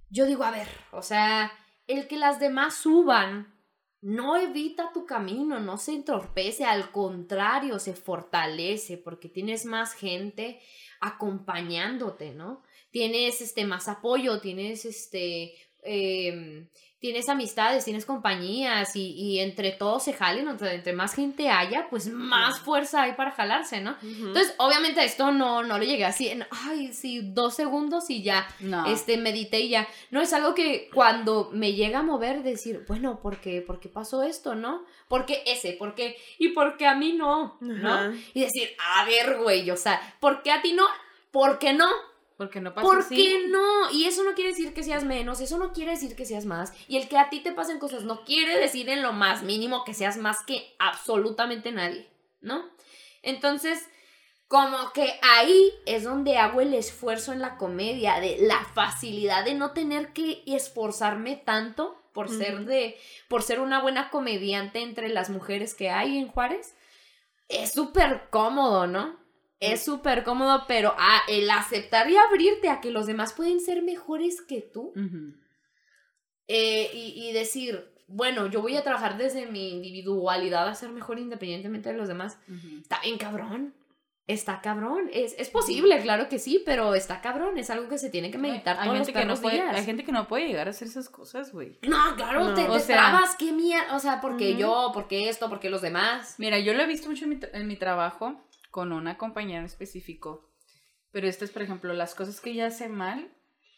[SPEAKER 2] yo digo, a ver, o sea, el que las demás suban no evita tu camino, no se entorpece, al contrario, se fortalece porque tienes más gente acompañándote, ¿no? Tienes este más apoyo, tienes este em, tienes amistades, tienes compañías y, y entre todos se jalen, entre más gente haya, pues más fuerza hay para jalarse, ¿no? Entonces, obviamente esto no, no le llegué así en, ay, sí, dos segundos y ya,
[SPEAKER 1] No.
[SPEAKER 2] este, medité y ya. No es algo que cuando me llega a mover, decir, bueno, ¿por qué, ¿Por qué pasó esto, no? ¿Por qué ese? ¿Por qué? ¿Y por qué a mí no? ¿No? Y decir, a ver, güey, o sea, ¿por qué a ti no? ¿Por qué no?
[SPEAKER 1] Porque no pasa
[SPEAKER 2] ¿Por
[SPEAKER 1] así.
[SPEAKER 2] qué no? Y eso no quiere decir que seas menos, eso no quiere decir que seas más. Y el que a ti te pasen cosas no quiere decir en lo más mínimo que seas más que absolutamente nadie, ¿no? Entonces, como que ahí es donde hago el esfuerzo en la comedia, de la facilidad de no tener que esforzarme tanto por ser de, por ser una buena comediante entre las mujeres que hay en Juárez. Es súper cómodo, ¿no? Es súper cómodo, pero ah, el aceptar y abrirte a que los demás pueden ser mejores que tú eh, y, y decir, bueno, yo voy a trabajar desde mi individualidad a ser mejor independientemente de los demás. Está bien cabrón. Está cabrón. Es, es posible, claro que sí, pero está cabrón. Es algo que se tiene que meditar
[SPEAKER 1] hay
[SPEAKER 2] todos los
[SPEAKER 1] que no puede,
[SPEAKER 2] días.
[SPEAKER 1] hay gente que no puede llegar a hacer esas cosas, güey.
[SPEAKER 2] No, claro,
[SPEAKER 3] No.
[SPEAKER 2] te, te
[SPEAKER 1] sea-
[SPEAKER 2] trabas. ¿Qué mierda? O sea, ¿por qué
[SPEAKER 3] Ujú.
[SPEAKER 2] yo? ¿Por qué esto? ¿Por qué los demás?
[SPEAKER 1] Mira, yo lo he visto mucho en mi, en mi trabajo con una compañera en específico. Pero esto es, por ejemplo, las cosas que ella hace mal,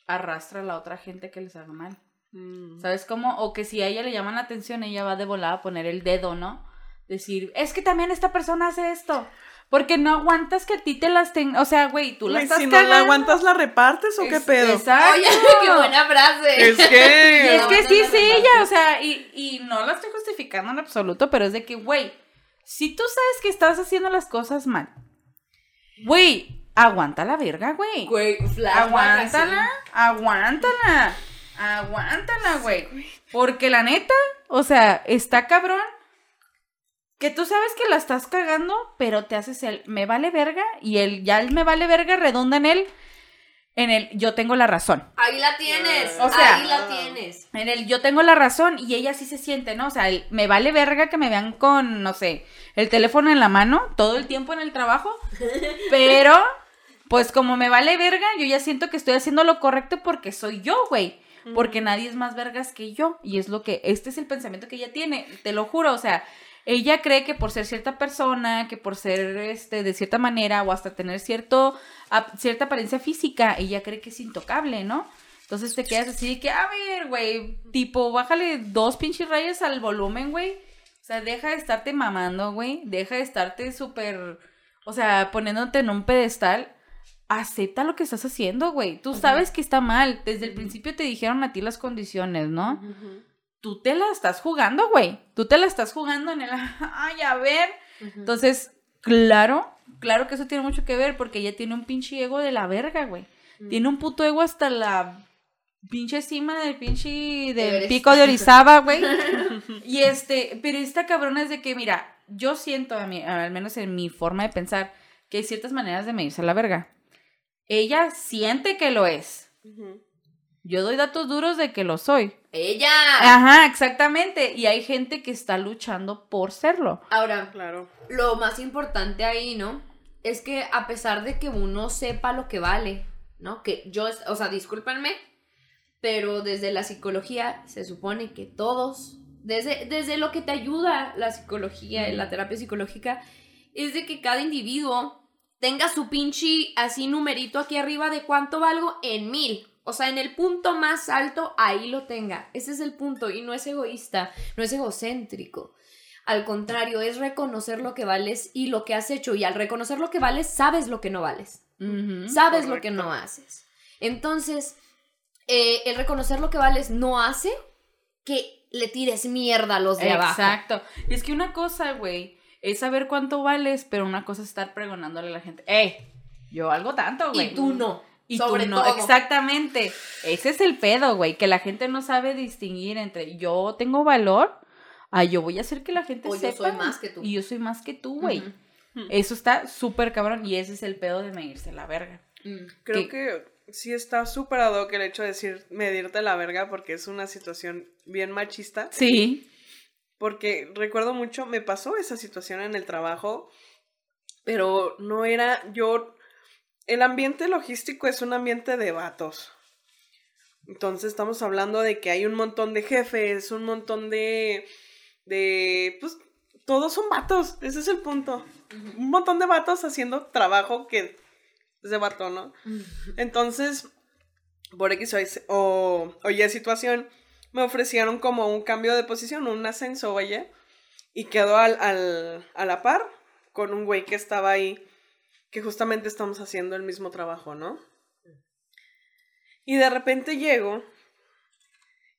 [SPEAKER 1] arrastra a la otra gente que les haga mal.
[SPEAKER 3] Mm.
[SPEAKER 1] ¿Sabes cómo? O que si a ella le llaman la atención, ella va de volada a poner el dedo, ¿no? Decir, es que también esta persona hace esto. Porque no aguantas que a ti te las tengan. O sea, güey, tú la
[SPEAKER 3] Güey,
[SPEAKER 1] estás
[SPEAKER 3] si no la aguantas, ¿la repartes o qué pedo?
[SPEAKER 1] Exacto.
[SPEAKER 2] Oye, (laughs) qué buena frase.
[SPEAKER 3] Es que... (laughs)
[SPEAKER 1] Y es que sí es ella, o sea, y, y no la estoy justificando en absoluto, pero es de que, güey, si tú sabes que estás haciendo las cosas mal, güey, aguanta la verga, güey. Aguántala, aguántala, aguántala, güey. Porque la neta, o sea, está cabrón que tú sabes que la estás cagando, pero te haces el me vale verga y el ya el me vale verga redunda en él, en el yo tengo la razón.
[SPEAKER 2] Ahí la tienes.
[SPEAKER 1] O sea-
[SPEAKER 2] ahí la tienes.
[SPEAKER 1] En el yo tengo la razón y ella sí se siente, ¿no? O sea, el, me vale verga que me vean con, no sé, el teléfono en la mano todo el tiempo en el trabajo, (laughs) pero pues como me vale verga, yo ya siento que estoy haciendo lo correcto porque soy yo, güey. Porque nadie es más vergas que yo. Y es lo que, este es el pensamiento que ella tiene, te lo juro, o sea, ella cree que por ser cierta persona, que por ser este de cierta manera o hasta tener cierto cierta apariencia física, ella cree que es intocable, ¿no? Entonces te quedas así de que, a ver, güey, tipo, bájale dos pinches rayas al volumen, güey. O sea, deja de estarte mamando, güey. Deja de estarte súper, o sea, poniéndote en un pedestal. Acepta lo que estás haciendo, güey. Tú sabes que está mal. Desde el principio te dijeron a ti las condiciones, ¿no?
[SPEAKER 3] Ujú.
[SPEAKER 1] Tú te la estás jugando, güey. Tú te la estás jugando en el, (laughs) ay, a ver. Entonces, claro, claro que eso tiene mucho que ver porque ella tiene un pinche ego de la verga, güey. Tiene un puto ego hasta la pinche cima del pinche del pico de Orizaba, güey. (laughs) Y este, pero esta cabrona es de que, mira, yo siento, a mí, al menos en mi forma de pensar, que hay ciertas maneras de medirse a la verga. Ella siente que lo es.
[SPEAKER 3] Ujú.
[SPEAKER 1] Yo doy datos duros de que lo soy.
[SPEAKER 2] ¡Ella!
[SPEAKER 1] Ajá, exactamente. Y hay gente que está luchando por serlo.
[SPEAKER 2] Ahora,
[SPEAKER 3] Claro.
[SPEAKER 2] lo más importante ahí, ¿no? Es que a pesar de que uno sepa lo que vale, ¿no? Que yo, o sea, discúlpenme, pero desde la psicología se supone que todos, desde, desde lo que te ayuda la psicología y la terapia psicológica, es de que cada individuo tenga su pinche así numerito aquí arriba de cuánto valgo en mil. O sea, en el punto más alto, ahí lo tenga. Ese es el punto y no es egoísta, no es egocéntrico. Al contrario, es reconocer lo que vales y lo que has hecho. Y al reconocer lo que vales, sabes lo que no vales. Sabes lo que no haces. Entonces, eh, el reconocer lo que vales no hace que le tires mierda a los de abajo.
[SPEAKER 1] Exacto. Y es que una cosa, güey, es saber cuánto vales, pero una cosa es estar pregonándole a la gente, ¡eh! Yo valgo tanto, güey.
[SPEAKER 2] Y tú no.
[SPEAKER 1] Y
[SPEAKER 2] sobre
[SPEAKER 1] tú no,
[SPEAKER 2] todo.
[SPEAKER 1] exactamente. Ese es el pedo, güey, que la gente no sabe distinguir entre yo tengo valor, a yo voy a hacer que la gente
[SPEAKER 2] O yo
[SPEAKER 1] sepa.
[SPEAKER 2] soy más que tú.
[SPEAKER 1] Y yo soy más que tú, güey.
[SPEAKER 2] Ujú.
[SPEAKER 1] Eso está súper cabrón y ese es el pedo de medirse la verga.
[SPEAKER 2] Mm.
[SPEAKER 3] Creo que sí está súper ad hoc el hecho de decir medirte la verga porque es una situación bien machista.
[SPEAKER 1] Sí.
[SPEAKER 3] Porque recuerdo mucho, me pasó esa situación en el trabajo, pero no era yo. El ambiente logístico es un ambiente de vatos. Entonces estamos hablando de que hay un montón de jefes, un montón de. de. pues. Todos son vatos, ese es el punto. Un montón de vatos haciendo trabajo que es de vato, ¿no? Entonces, por X o, Y- o, o Y situación, me ofrecieron como un cambio de posición, un ascenso, vaya, y quedó al, al- a la par con un güey que estaba ahí, que justamente estamos haciendo el mismo trabajo, ¿no? Y de repente llego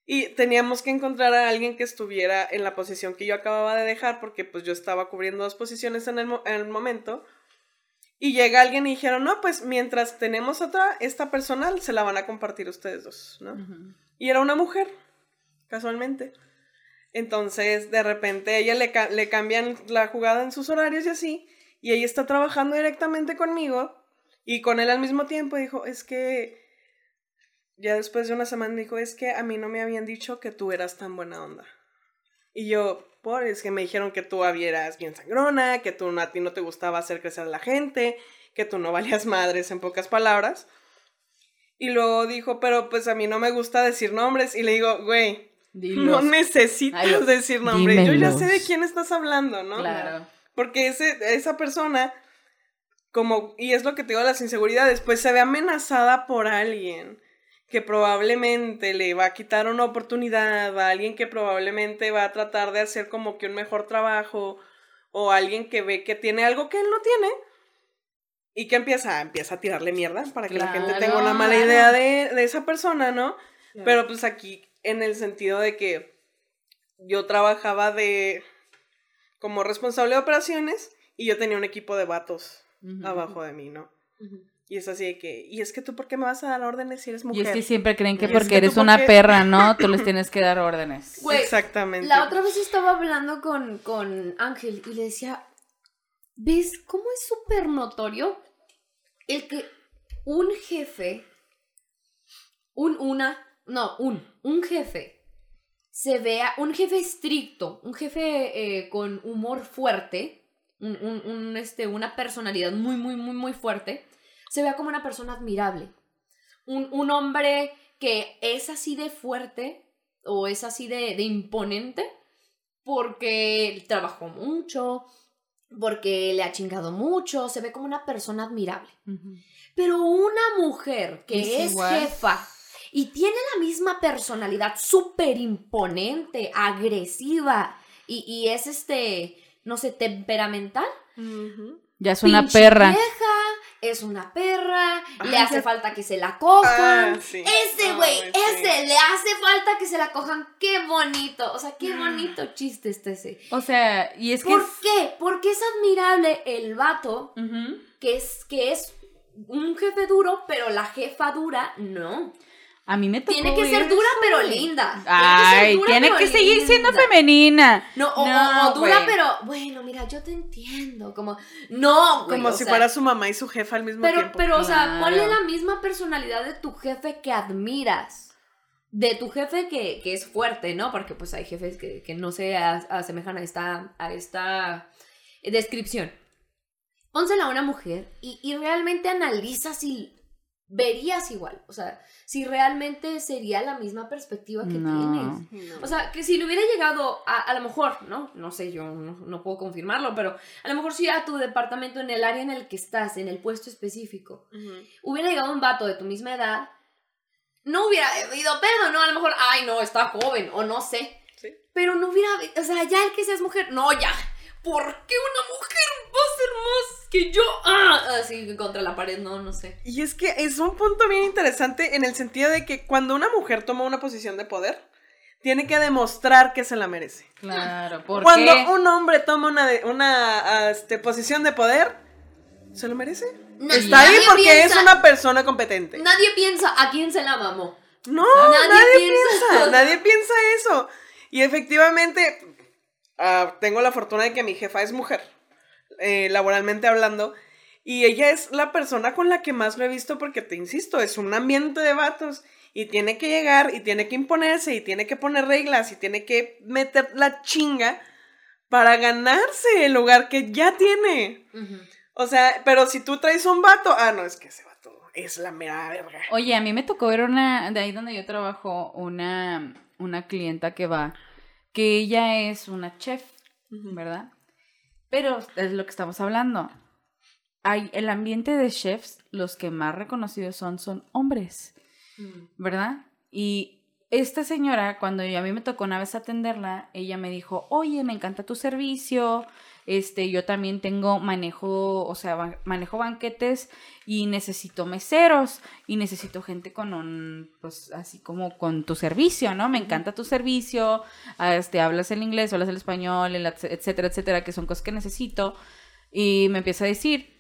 [SPEAKER 3] y teníamos que encontrar a alguien que estuviera en la posición que yo acababa de dejar, porque pues yo estaba cubriendo dos posiciones en el, mo- en el momento. Y llega alguien y dijeron, no, pues mientras tenemos otra, esta persona se la van a compartir ustedes dos, ¿no? Y era una mujer, casualmente. Entonces, de repente, ella le, ca- le cambian la jugada en sus horarios y así. Y ella está trabajando directamente conmigo. Y con él al mismo tiempo dijo, es que... Ya después de una semana dijo, es que a mí no me habían dicho que tú eras tan buena onda. Y yo, por, es que me dijeron que tú eras bien sangrona, que tú a ti no te gustaba hacer crecer a la gente, que tú no valías madres en pocas palabras. Y luego dijo, pero pues a mí no me gusta decir nombres. Y le digo, güey, no necesitas
[SPEAKER 1] Ay,
[SPEAKER 3] decir nombres. Yo ya sé de quién estás hablando, ¿no?
[SPEAKER 1] Claro.
[SPEAKER 3] Porque ese, esa persona, como, y es lo que te digo, las inseguridades, pues se ve amenazada por alguien que probablemente le va a quitar una oportunidad, a alguien que probablemente va a tratar de hacer como que un mejor trabajo, o alguien que ve que tiene algo que él no tiene, y que empieza, empieza a tirarle mierda para que la gente tenga una mala idea de, de esa persona, ¿no? Pero pues aquí en el sentido de que yo trabajaba de como responsable de operaciones y yo tenía un equipo de vatos abajo de mí, ¿no? Y es así de que, y es que tú por qué me vas a dar órdenes si eres
[SPEAKER 1] Y
[SPEAKER 3] mujer?
[SPEAKER 1] es que siempre creen que
[SPEAKER 3] Y es
[SPEAKER 1] porque
[SPEAKER 3] que
[SPEAKER 1] eres una
[SPEAKER 3] porque-
[SPEAKER 1] perra, ¿no? (laughs) Tú les tienes que dar órdenes.
[SPEAKER 2] Güey,
[SPEAKER 3] Exactamente.
[SPEAKER 2] La otra vez estaba hablando con, con Ángel y le decía, ¿ves cómo es súper notorio el que un jefe, un, una, no, un, un jefe, se vea, un jefe estricto, un jefe eh, con humor fuerte, un, un- un, este, una personalidad muy, muy, muy, muy fuerte, se vea como una persona admirable. Un, un hombre que es así de fuerte o es así de, de imponente porque trabajó mucho, porque le ha chingado mucho, se ve como una persona admirable. Pero una mujer que
[SPEAKER 1] Es
[SPEAKER 2] jefa y tiene la misma personalidad súper imponente, agresiva y, y es este, no sé, temperamental.
[SPEAKER 1] Ya es una
[SPEAKER 2] pinche
[SPEAKER 1] perra.
[SPEAKER 2] vieja, es una perra, le hace
[SPEAKER 3] ya-
[SPEAKER 2] falta que se la cojan.
[SPEAKER 3] Ah, sí.
[SPEAKER 2] Ese güey, ese, le hace falta que se la cojan. Qué bonito, o sea, qué bonito chiste este ese.
[SPEAKER 1] O sea, y es que...
[SPEAKER 2] ¿Por qué? Porque es admirable el vato que es, que es un jefe duro, pero la jefa dura, no.
[SPEAKER 1] A mí me tocó
[SPEAKER 2] Tiene que ser dura
[SPEAKER 1] eso.
[SPEAKER 2] pero linda.
[SPEAKER 1] Ay, tiene que seguir siendo femenina.
[SPEAKER 2] No, o,
[SPEAKER 1] No,
[SPEAKER 2] o- o dura,
[SPEAKER 1] güey.
[SPEAKER 2] pero bueno, mira, yo te entiendo. Como, no, güey,
[SPEAKER 3] Como si
[SPEAKER 2] sea,
[SPEAKER 3] fuera su mamá y su jefa al mismo
[SPEAKER 2] Pero,
[SPEAKER 3] tiempo.
[SPEAKER 2] pero, o sea,
[SPEAKER 1] Claro.
[SPEAKER 2] ponle la misma personalidad de tu jefe que admiras. De tu jefe que, que es fuerte, ¿no? Porque pues hay jefes que, que no se as- asemejan a esta, a esta descripción. Pónsela a una mujer y, y realmente analiza si verías igual. O sea, si realmente sería la misma perspectiva que
[SPEAKER 1] No.
[SPEAKER 2] tienes. O sea, que si le hubiera llegado a, a lo mejor, ¿no? No sé, yo no, no puedo confirmarlo, pero a lo mejor si a tu departamento, en el área en el que estás, en el puesto específico,
[SPEAKER 3] Ujú.
[SPEAKER 2] hubiera llegado un vato de tu misma edad, no hubiera habido pedo, ¿no? A lo mejor, ay, no, está joven, o no sé.
[SPEAKER 3] Sí.
[SPEAKER 2] Pero no hubiera, o sea, ya el que seas mujer, no, ya. ¿Por qué una mujer va más que yo? Ah, así contra la pared, no, no sé.
[SPEAKER 3] Y es que es un punto bien interesante en el sentido de que cuando una mujer toma una posición de poder, tiene que demostrar que se la merece.
[SPEAKER 1] Claro, ¿por
[SPEAKER 3] Cuando
[SPEAKER 1] qué?
[SPEAKER 3] un hombre toma una, de- una ah, este, posición de poder, ¿se lo merece? Está ahí porque
[SPEAKER 2] piensa-
[SPEAKER 3] es una persona competente.
[SPEAKER 2] Nadie piensa a quién se la mamó.
[SPEAKER 3] No,
[SPEAKER 2] Nadie
[SPEAKER 3] nadie,
[SPEAKER 2] piensa.
[SPEAKER 3] piensa, nadie piensa eso. Y efectivamente, ah, tengo la fortuna de que mi jefa es mujer, eh, laboralmente hablando, y ella es la persona con la que más lo he visto porque, te insisto, es un ambiente de vatos. Y tiene que llegar, y tiene que imponerse, y tiene que poner reglas, y tiene que meter la chinga para ganarse el lugar que ya tiene. O sea, pero si tú traes un vato, ah, no, es que ese vato es la mera verga.
[SPEAKER 1] Oye, a mí me tocó ver una, de ahí donde yo trabajo, una, una clienta que va, que ella es una chef, ¿verdad? Pero es lo que estamos hablando. Hay el ambiente de chefs, los que más reconocidos son, son hombres, ¿verdad? Y esta señora, cuando yo- a mí me tocó una vez atenderla, ella me dijo, oye, me encanta tu servicio, este, yo también tengo manejo, o sea, manejo banquetes y necesito meseros y necesito gente con un, pues, así como con tu servicio, ¿no? Me encanta tu servicio, este, hablas el inglés, hablas el español, el etc- etcétera, etcétera, que son cosas que necesito. Y me empieza a decir,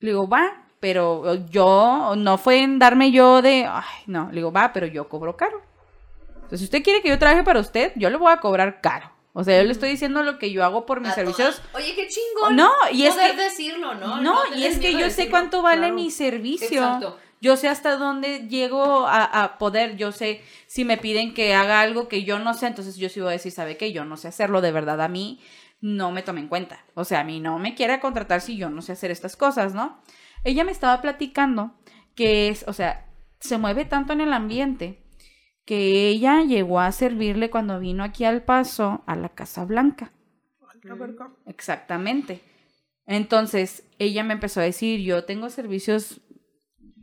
[SPEAKER 1] le digo, va, pero yo, no fue en darme yo de, ay, no, le digo, va, pero yo cobro caro. Entonces, si usted quiere que yo trabaje para usted, yo le voy a cobrar caro. O sea, yo le estoy diciendo lo que yo hago por mis
[SPEAKER 2] A
[SPEAKER 1] servicios.
[SPEAKER 2] todas- Oye, qué chingón.
[SPEAKER 1] No, y es
[SPEAKER 2] poder
[SPEAKER 1] que...
[SPEAKER 2] decirlo, ¿no?
[SPEAKER 1] No, y es que yo sé cuánto vale
[SPEAKER 3] Claro.
[SPEAKER 1] mi servicio.
[SPEAKER 2] Exacto.
[SPEAKER 1] Yo sé hasta dónde llego a, a poder. Yo sé si me piden que haga algo que yo no sé, entonces yo sí voy a decir, ¿sabe qué? Yo no sé hacerlo de verdad. A mí no me tome en cuenta. O sea, a mí no me quiere contratar si yo no sé hacer estas cosas, ¿no? Ella me estaba platicando que es, o sea, se mueve tanto en el ambiente que ella llegó a servirle cuando vino aquí al paso a la Casa Blanca. Exactamente. Entonces, ella me empezó a decir, yo tengo servicios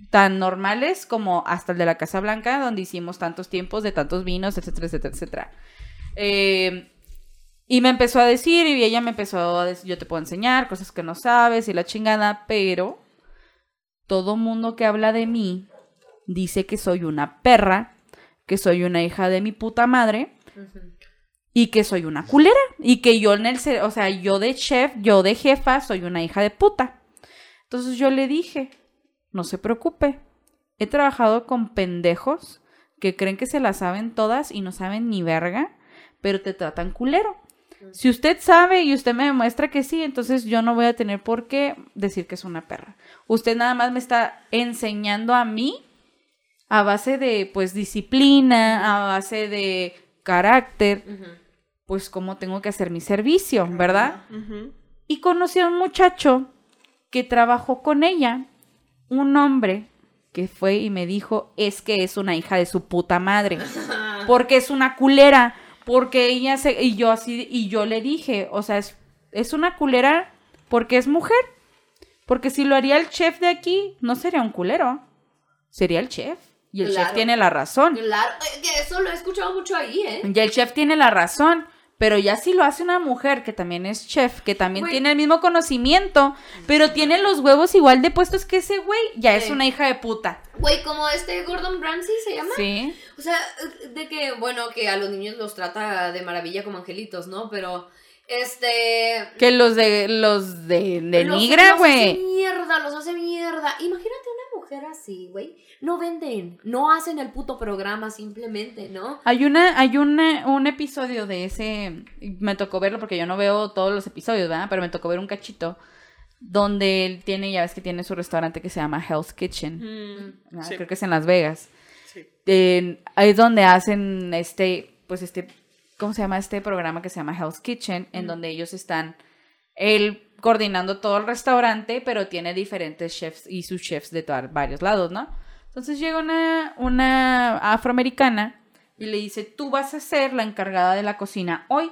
[SPEAKER 1] tan normales como hasta el de la Casa Blanca, donde hicimos tantos tiempos de tantos vinos, etcétera, etcétera, etcétera. Eh, y me empezó a decir, y ella me empezó a decir, yo te puedo enseñar cosas que no sabes y la chingada, pero todo mundo que habla de mí dice que soy una perra, que soy una hija de mi puta madre y que soy una culera y que yo en el o sea, yo de chef, yo de jefa soy una hija de puta. Entonces yo le dije, no se preocupe. He trabajado con pendejos que creen que se la saben todas y no saben ni verga, pero te tratan culero. Si usted sabe y usted me demuestra que sí, entonces yo no voy a tener por qué decir que es una perra. Usted nada más me está enseñando a mí a base de pues disciplina, a base de carácter, pues cómo tengo que hacer mi servicio, ¿verdad? Y conocí a un muchacho que trabajó con ella, un hombre que fue y me dijo, es que es una hija de su puta madre, (laughs) porque es una culera, porque ella se... Y yo así, y yo le dije, o sea, es, es una culera porque es mujer, porque si lo haría el chef de aquí, no sería un culero, sería el chef. Y el chef tiene la razón.
[SPEAKER 2] Claro, eso lo he escuchado mucho ahí, ¿eh?
[SPEAKER 1] Y el chef tiene la razón. Pero ya si lo hace una mujer que también es chef, que también
[SPEAKER 2] Güey.
[SPEAKER 1] tiene el mismo conocimiento, pero tiene los huevos igual de puestos que ese güey, ya es una hija de puta.
[SPEAKER 2] Güey, como este Gordon Ramsay se llama.
[SPEAKER 1] Sí.
[SPEAKER 2] O sea, de que, bueno, que a los niños los trata de maravilla como angelitos, ¿no? Pero, este...
[SPEAKER 1] Que los de los de, de
[SPEAKER 2] los-
[SPEAKER 1] Nigra,
[SPEAKER 2] los hace
[SPEAKER 1] güey.
[SPEAKER 2] mierda, los hace mierda. Imagínate una mujer así, güey, no venden, no hacen el puto programa simplemente, ¿no?
[SPEAKER 1] Hay una, hay una, un episodio de ese, me tocó verlo porque yo no veo todos los episodios, ¿verdad? Pero me tocó ver un cachito donde él tiene, ya ves que tiene su restaurante que se llama Hell's Kitchen,
[SPEAKER 3] Mm,
[SPEAKER 1] creo que es en Las Vegas.
[SPEAKER 3] sí.
[SPEAKER 1] Ahí es donde hacen este, pues este, ¿cómo se llama este programa que se llama Hell's Kitchen? En donde ellos están, él coordinando todo el restaurante, pero tiene diferentes chefs y sus chefs de todos, varios lados, ¿no? Entonces llega una, una afroamericana y le dice, tú vas a ser la encargada de la cocina hoy.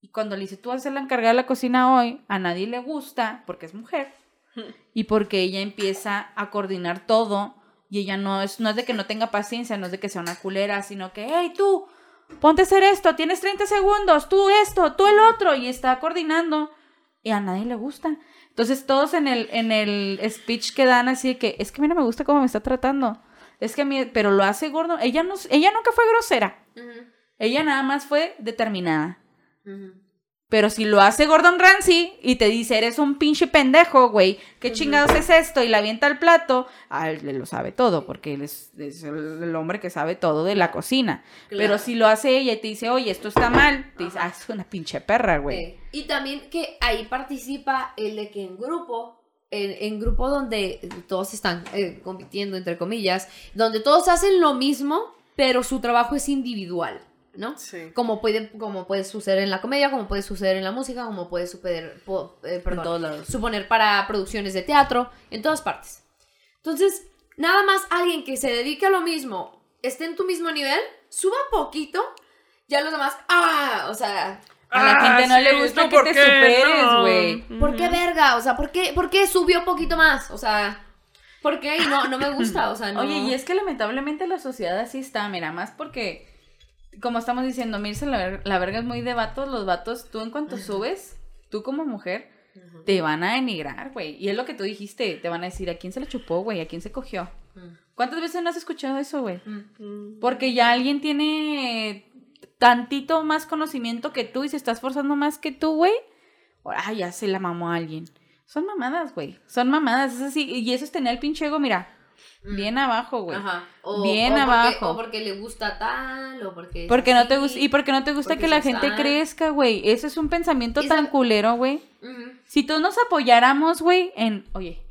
[SPEAKER 1] Y cuando le dice, tú vas a ser la encargada de la cocina hoy, a nadie le gusta porque es mujer (laughs) y porque ella empieza a coordinar todo y ella no es, no es de que no tenga paciencia, no es de que sea una culera, sino que, hey, tú, ponte a hacer esto, tienes 30 segundos, tú esto, tú el otro, y está coordinando y a nadie le gusta. Entonces todos en el, en el speech que dan así de que, es que a mí no me gusta cómo me está tratando, es que a mí, pero lo hace gordo, ella, no, ella nunca fue grosera, ella nada más fue determinada. Pero si lo hace Gordon Ramsay y te dice, eres un pinche pendejo, güey, ¿qué chingados es esto? Y le avienta el plato, ah, él lo sabe todo, porque él es, es el, hombre que sabe todo de la cocina. Pero si lo hace ella y te dice, oye, esto está mal, te dice, ah, es una pinche perra, güey.
[SPEAKER 2] Y también que ahí participa el de que en grupo, en, en grupo donde todos están eh, compitiendo, entre comillas, donde todos hacen lo mismo, pero su trabajo es individual, ¿no?
[SPEAKER 3] Sí.
[SPEAKER 2] Como puede, como puede suceder en la comedia, como puede suceder en la música, como puede suceder, po- eh,
[SPEAKER 1] En
[SPEAKER 2] perdón,
[SPEAKER 1] todos lados.
[SPEAKER 2] suponer para producciones de teatro, en todas partes. Entonces, nada más alguien que se dedique a lo mismo, esté en tu mismo nivel, suba poquito, ya los demás, ah, o sea,
[SPEAKER 1] A la gente no
[SPEAKER 3] Ah,
[SPEAKER 1] le
[SPEAKER 3] sí,
[SPEAKER 1] gusta
[SPEAKER 3] no,
[SPEAKER 1] que
[SPEAKER 3] ¿por
[SPEAKER 1] te
[SPEAKER 3] qué?
[SPEAKER 1] superes,
[SPEAKER 3] No.
[SPEAKER 1] güey.
[SPEAKER 2] ¿por qué verga? O sea, ¿por qué, por qué subió poquito más? O sea, ¿por qué? Y no, no me gusta, o sea, no.
[SPEAKER 1] Oye, y es que lamentablemente la sociedad así está, mira, más porque, como estamos diciendo, Mirce, la, ver- la verga es muy de vatos, los vatos, tú en cuanto subes, tú como mujer, te van a denigrar, güey. Y es lo que tú dijiste, te van a decir, ¿a quién se le chupó, güey? ¿A quién se cogió?
[SPEAKER 2] Mm.
[SPEAKER 1] ¿Cuántas veces no has escuchado eso, güey?
[SPEAKER 3] Mm.
[SPEAKER 1] Porque ya alguien tiene tantito más conocimiento que tú y se está esforzando más que tú, güey. Ay, ya se la mamó a alguien. Son mamadas, güey. Son mamadas. Es así. Y eso es tener el pinche ego, mira.
[SPEAKER 2] Mm.
[SPEAKER 1] Bien abajo, güey.
[SPEAKER 2] Ajá. O,
[SPEAKER 1] Bien
[SPEAKER 2] o porque-
[SPEAKER 1] abajo.
[SPEAKER 2] o porque le gusta tal, o porque.
[SPEAKER 1] Porque no te gusta, y porque no te gusta que la gente crezca, güey. Ese es un pensamiento tan culero, güey. Si todos nos apoyáramos, güey, en, oye,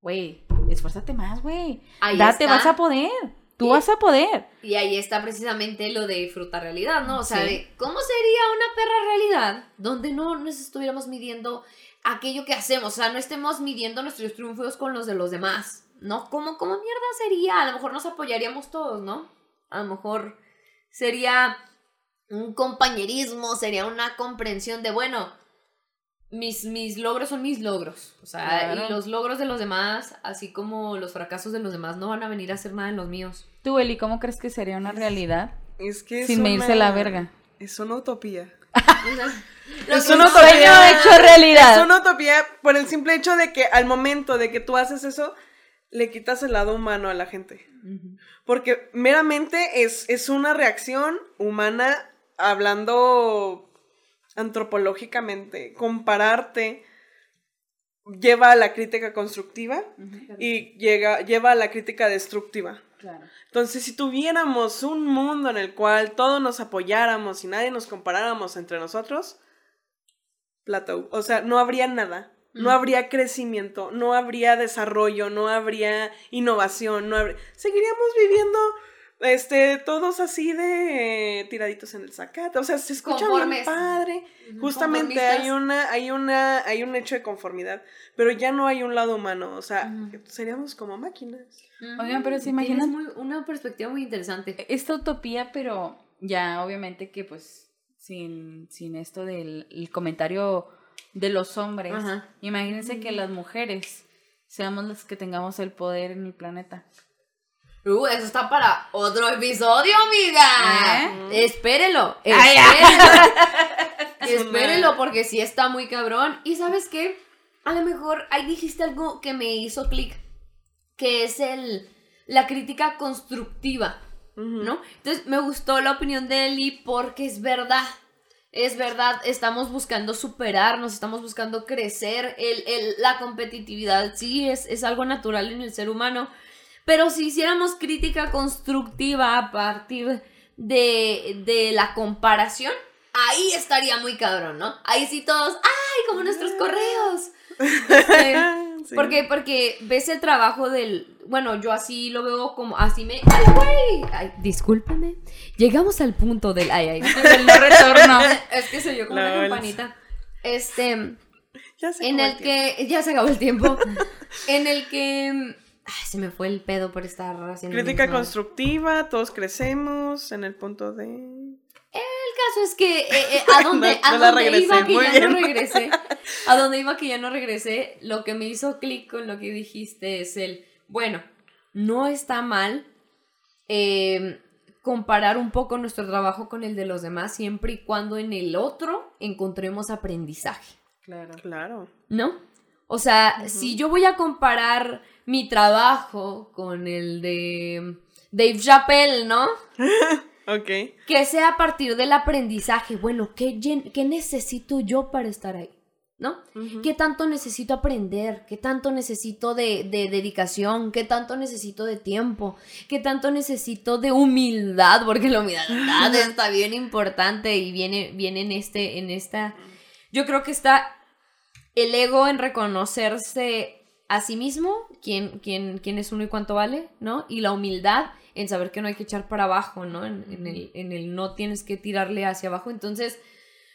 [SPEAKER 1] güey, esfuérzate más, güey. Date,
[SPEAKER 2] está.
[SPEAKER 1] vas a poder. Tú
[SPEAKER 2] Y-
[SPEAKER 1] vas a poder.
[SPEAKER 2] Y ahí está precisamente lo de fruta realidad, ¿no? O sea,
[SPEAKER 1] Sí.
[SPEAKER 2] de cómo sería una perra realidad donde no nos estuviéramos midiendo aquello que hacemos, o sea, no estemos midiendo nuestros triunfos con los de los demás, ¿no? ¿Cómo, cómo mierda sería? A lo mejor nos apoyaríamos todos, ¿no? A lo mejor sería un compañerismo, sería una comprensión de, bueno, mis, mis logros son mis logros, o sea,
[SPEAKER 1] Claro.
[SPEAKER 2] y los logros de los demás, así como los fracasos de los demás, no van a venir a hacer nada en los míos.
[SPEAKER 1] Tú, Eli, ¿cómo crees que sería una realidad
[SPEAKER 3] Es que es
[SPEAKER 1] sin
[SPEAKER 3] una-
[SPEAKER 1] medirse la verga?
[SPEAKER 3] Es una utopía. (laughs) Es una utopía.
[SPEAKER 1] Sueño hecho realidad.
[SPEAKER 3] Es una utopía por el simple hecho de que al momento de que tú haces eso, le quitas el lado humano a la gente. Porque meramente es, es una reacción humana hablando antropológicamente. Compararte lleva a la crítica constructiva y llega, lleva a la crítica destructiva.
[SPEAKER 1] Claro.
[SPEAKER 3] Entonces, si tuviéramos un mundo en el cual todos nos apoyáramos y nadie nos comparáramos entre nosotros, plateau. O sea, no habría nada. No habría crecimiento, no habría desarrollo, no habría innovación, no habría... Seguiríamos viviendo este, todos así de eh, tiraditos en el zacate. O sea, se escucha bien
[SPEAKER 2] Conformes.
[SPEAKER 3] padre.
[SPEAKER 2] Ujú,
[SPEAKER 3] Justamente hay una, hay una, hay un hecho de conformidad, pero ya no hay un lado humano. O sea, seríamos como máquinas.
[SPEAKER 1] Oigan, pero ¿se imaginan?
[SPEAKER 2] muy- una perspectiva muy interesante.
[SPEAKER 1] Esta utopía, pero ya obviamente que pues sin, sin esto del el comentario de los hombres,
[SPEAKER 2] Ajá.
[SPEAKER 1] imagínense que las mujeres seamos las que tengamos el poder en el planeta.
[SPEAKER 2] Uh, eso está para otro episodio, amiga.
[SPEAKER 1] ¿Eh?
[SPEAKER 2] Espérelo. Espérelo. (laughs) Espérelo, porque sí está muy cabrón. Y sabes qué? A lo mejor ahí dijiste algo que me hizo clic. Que es el la crítica constructiva. ¿no? Entonces me gustó la opinión de Eli porque es verdad. Es verdad, estamos buscando superarnos, estamos buscando crecer, el, el- la competitividad sí es, es algo natural en el ser humano, pero si hiciéramos crítica constructiva a partir de, de la comparación, ahí estaría muy cabrón, ¿no? Ahí sí todos, ¡ay, como nuestros correos! (laughs) Este,
[SPEAKER 3] Sí.
[SPEAKER 2] porque, porque ves el trabajo del. Bueno, yo así lo veo como. Así me. ¡Ay, güey! Ay, discúlpeme. Llegamos al punto del. Ay, ay.
[SPEAKER 1] El no retorno. (laughs)
[SPEAKER 2] Es que soy yo como una
[SPEAKER 3] Lols.
[SPEAKER 2] campanita. Este.
[SPEAKER 3] Ya se
[SPEAKER 2] En
[SPEAKER 3] acabó
[SPEAKER 2] el
[SPEAKER 3] tiempo.
[SPEAKER 2] que. Ya se acabó el tiempo. (laughs) en el que. Ay, se me fue el pedo por estar haciendo.
[SPEAKER 3] Crítica constructiva, todos crecemos en el punto de...
[SPEAKER 2] El caso es que eh, eh, (laughs) a donde,
[SPEAKER 3] No-
[SPEAKER 2] a donde
[SPEAKER 3] regresé,
[SPEAKER 2] iba que ya no regresé, a donde iba que ya no regresé, lo que me hizo clic con lo que dijiste es el, bueno, no está mal eh, comparar un poco nuestro trabajo con el de los demás siempre y cuando en el otro encontremos aprendizaje.
[SPEAKER 1] Claro.
[SPEAKER 3] Claro.
[SPEAKER 2] ¿no? O sea, si yo voy a comparar mi trabajo con el de Dave Chappelle, ¿no? (laughs)
[SPEAKER 3] Ok.
[SPEAKER 2] Que sea a partir del aprendizaje. Bueno, ¿qué, qué necesito yo para estar ahí? ¿No?
[SPEAKER 3] Ujú.
[SPEAKER 2] ¿Qué tanto necesito aprender? ¿Qué tanto necesito de, de dedicación? ¿Qué tanto necesito de tiempo? ¿Qué tanto necesito de humildad? Porque la humildad (laughs) está bien importante y viene, viene en, este, en esta... Yo creo que está el ego en reconocerse a sí mismo, quién, quién, quién es uno y cuánto vale, ¿no? Y la humildad en saber que no hay que echar para abajo, ¿no? En, en el, en el no tienes que tirarle hacia abajo. Entonces,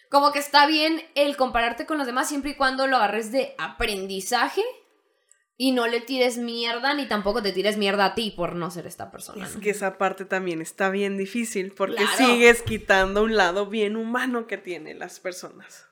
[SPEAKER 2] como que está bien el compararte con los demás siempre y cuando lo agarres de aprendizaje y no le tires mierda ni tampoco te tires mierda a ti por no ser esta persona.
[SPEAKER 3] Es
[SPEAKER 2] ¿no?
[SPEAKER 3] que esa parte también está bien difícil porque
[SPEAKER 2] Claro.
[SPEAKER 3] sigues quitando un lado bien humano que tienen las personas.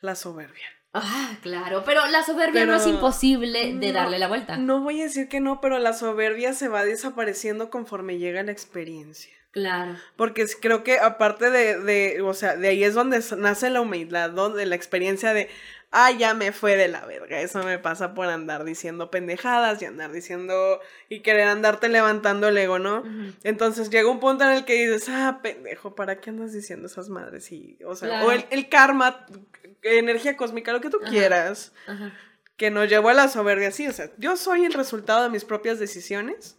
[SPEAKER 3] La soberbia.
[SPEAKER 2] Ah, claro, pero la soberbia no es imposible de
[SPEAKER 3] No,
[SPEAKER 2] darle la vuelta.
[SPEAKER 3] No voy a decir que no, pero la soberbia se va desapareciendo conforme llega la experiencia.
[SPEAKER 2] Claro.
[SPEAKER 3] Porque creo que aparte de, de, o sea, de ahí es donde nace la humildad, donde la experiencia de, ah, ya me fue de la verga. Eso me pasa por andar diciendo pendejadas y andar diciendo y querer andarte levantando el ego, ¿no? Entonces llega un punto en el que dices, ah, pendejo, ¿para qué andas diciendo esas madres? Y, o sea,
[SPEAKER 2] Claro.
[SPEAKER 3] o el, el karma, energía cósmica, lo que tú
[SPEAKER 2] Ajá.
[SPEAKER 3] quieras,
[SPEAKER 2] Ajá.
[SPEAKER 3] que nos llevó a la soberbia, sí, o sea, yo soy el resultado de mis propias decisiones.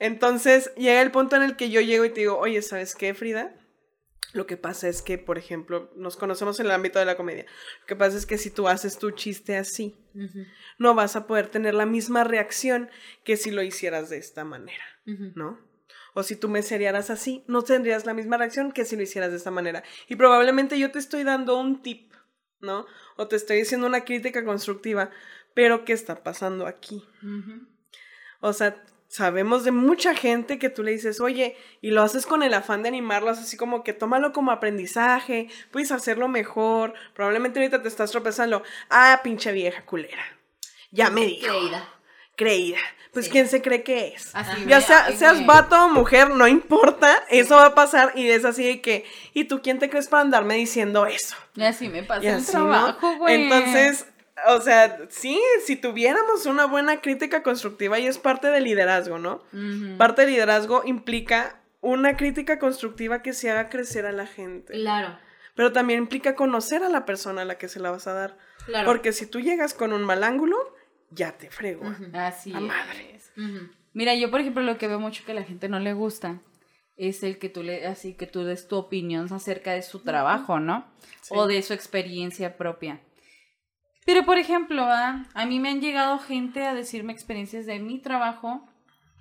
[SPEAKER 3] Entonces llega el punto en el que yo llego y te digo, oye, ¿sabes qué, Frida? Lo que pasa es que, por ejemplo, nos conocemos en el ámbito de la comedia. Lo que pasa es que si tú haces tu chiste así, no vas a poder tener la misma reacción que si lo hicieras de esta manera. ¿no? O si tú me seriaras así, no tendrías la misma reacción que si lo hicieras de esta manera. Y probablemente yo te estoy dando un tip, ¿no? O te estoy diciendo una crítica constructiva, pero ¿qué está pasando aquí? O sea, sabemos de mucha gente que tú le dices, oye, y lo haces con el afán de animarlos, así como que tómalo como aprendizaje, puedes hacerlo mejor. Probablemente ahorita te estás tropezando. Ah, pinche vieja culera. Ya me dijo.
[SPEAKER 2] Creída.
[SPEAKER 3] Creída. Pues
[SPEAKER 2] Sí.
[SPEAKER 3] ¿quién se cree que es?
[SPEAKER 1] Así,
[SPEAKER 3] Ya sea, seas vato o mujer, no importa, eso va a pasar y es así de que, ¿y tú quién te crees para andarme diciendo eso?
[SPEAKER 1] Y así me pasa el trabajo, güey.
[SPEAKER 3] Entonces, o sea, sí, si tuviéramos una buena crítica constructiva y es parte del liderazgo, ¿no? Parte del liderazgo implica una crítica constructiva que se haga crecer a la gente.
[SPEAKER 2] Claro.
[SPEAKER 3] Pero también implica conocer a la persona a la que se la vas a dar.
[SPEAKER 2] Claro.
[SPEAKER 3] Porque si tú llegas con un mal ángulo, ya te frego.
[SPEAKER 2] Ujú.
[SPEAKER 1] Así
[SPEAKER 3] La madre.
[SPEAKER 1] es. Mira, yo por ejemplo lo que veo mucho que a la gente no le gusta es el que tú le así que tú des tu opinión acerca de su trabajo, ¿no?
[SPEAKER 3] Sí.
[SPEAKER 1] O de su experiencia propia. Pero por ejemplo, ¿ah? a mí me han llegado gente a decirme experiencias de mi trabajo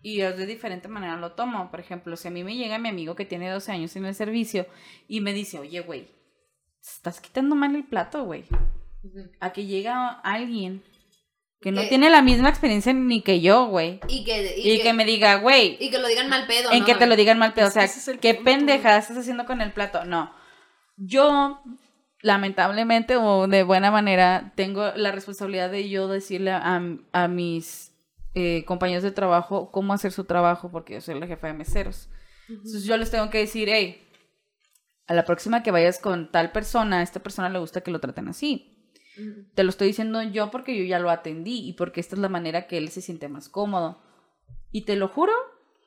[SPEAKER 1] y yo de diferente manera lo tomo. Por ejemplo, si a mí me llega mi amigo que tiene 12 años en el servicio y me dice, oye, güey, estás quitando mal el plato, güey. A que llega alguien que no
[SPEAKER 2] Eh,
[SPEAKER 1] tiene la misma experiencia ni que yo, güey.
[SPEAKER 2] Y que,
[SPEAKER 1] Y, que, me diga, güey,
[SPEAKER 2] y que lo digan mal pedo.
[SPEAKER 1] en
[SPEAKER 2] ¿no?
[SPEAKER 1] que te lo digan mal pedo. O
[SPEAKER 3] Es que
[SPEAKER 1] sea, ¿qué
[SPEAKER 3] punto.
[SPEAKER 1] pendejada estás haciendo con el plato? No. Yo, lamentablemente o de buena manera, tengo la responsabilidad de yo decirle a, a mis eh, compañeros de trabajo cómo hacer su trabajo, porque yo soy la jefa de meseros. Entonces yo les tengo que decir, hey, a la próxima que vayas con tal persona, a esta persona le gusta que lo traten así. Te lo estoy diciendo yo porque yo ya lo atendí y porque esta es la manera que él se siente más cómodo. Y te lo juro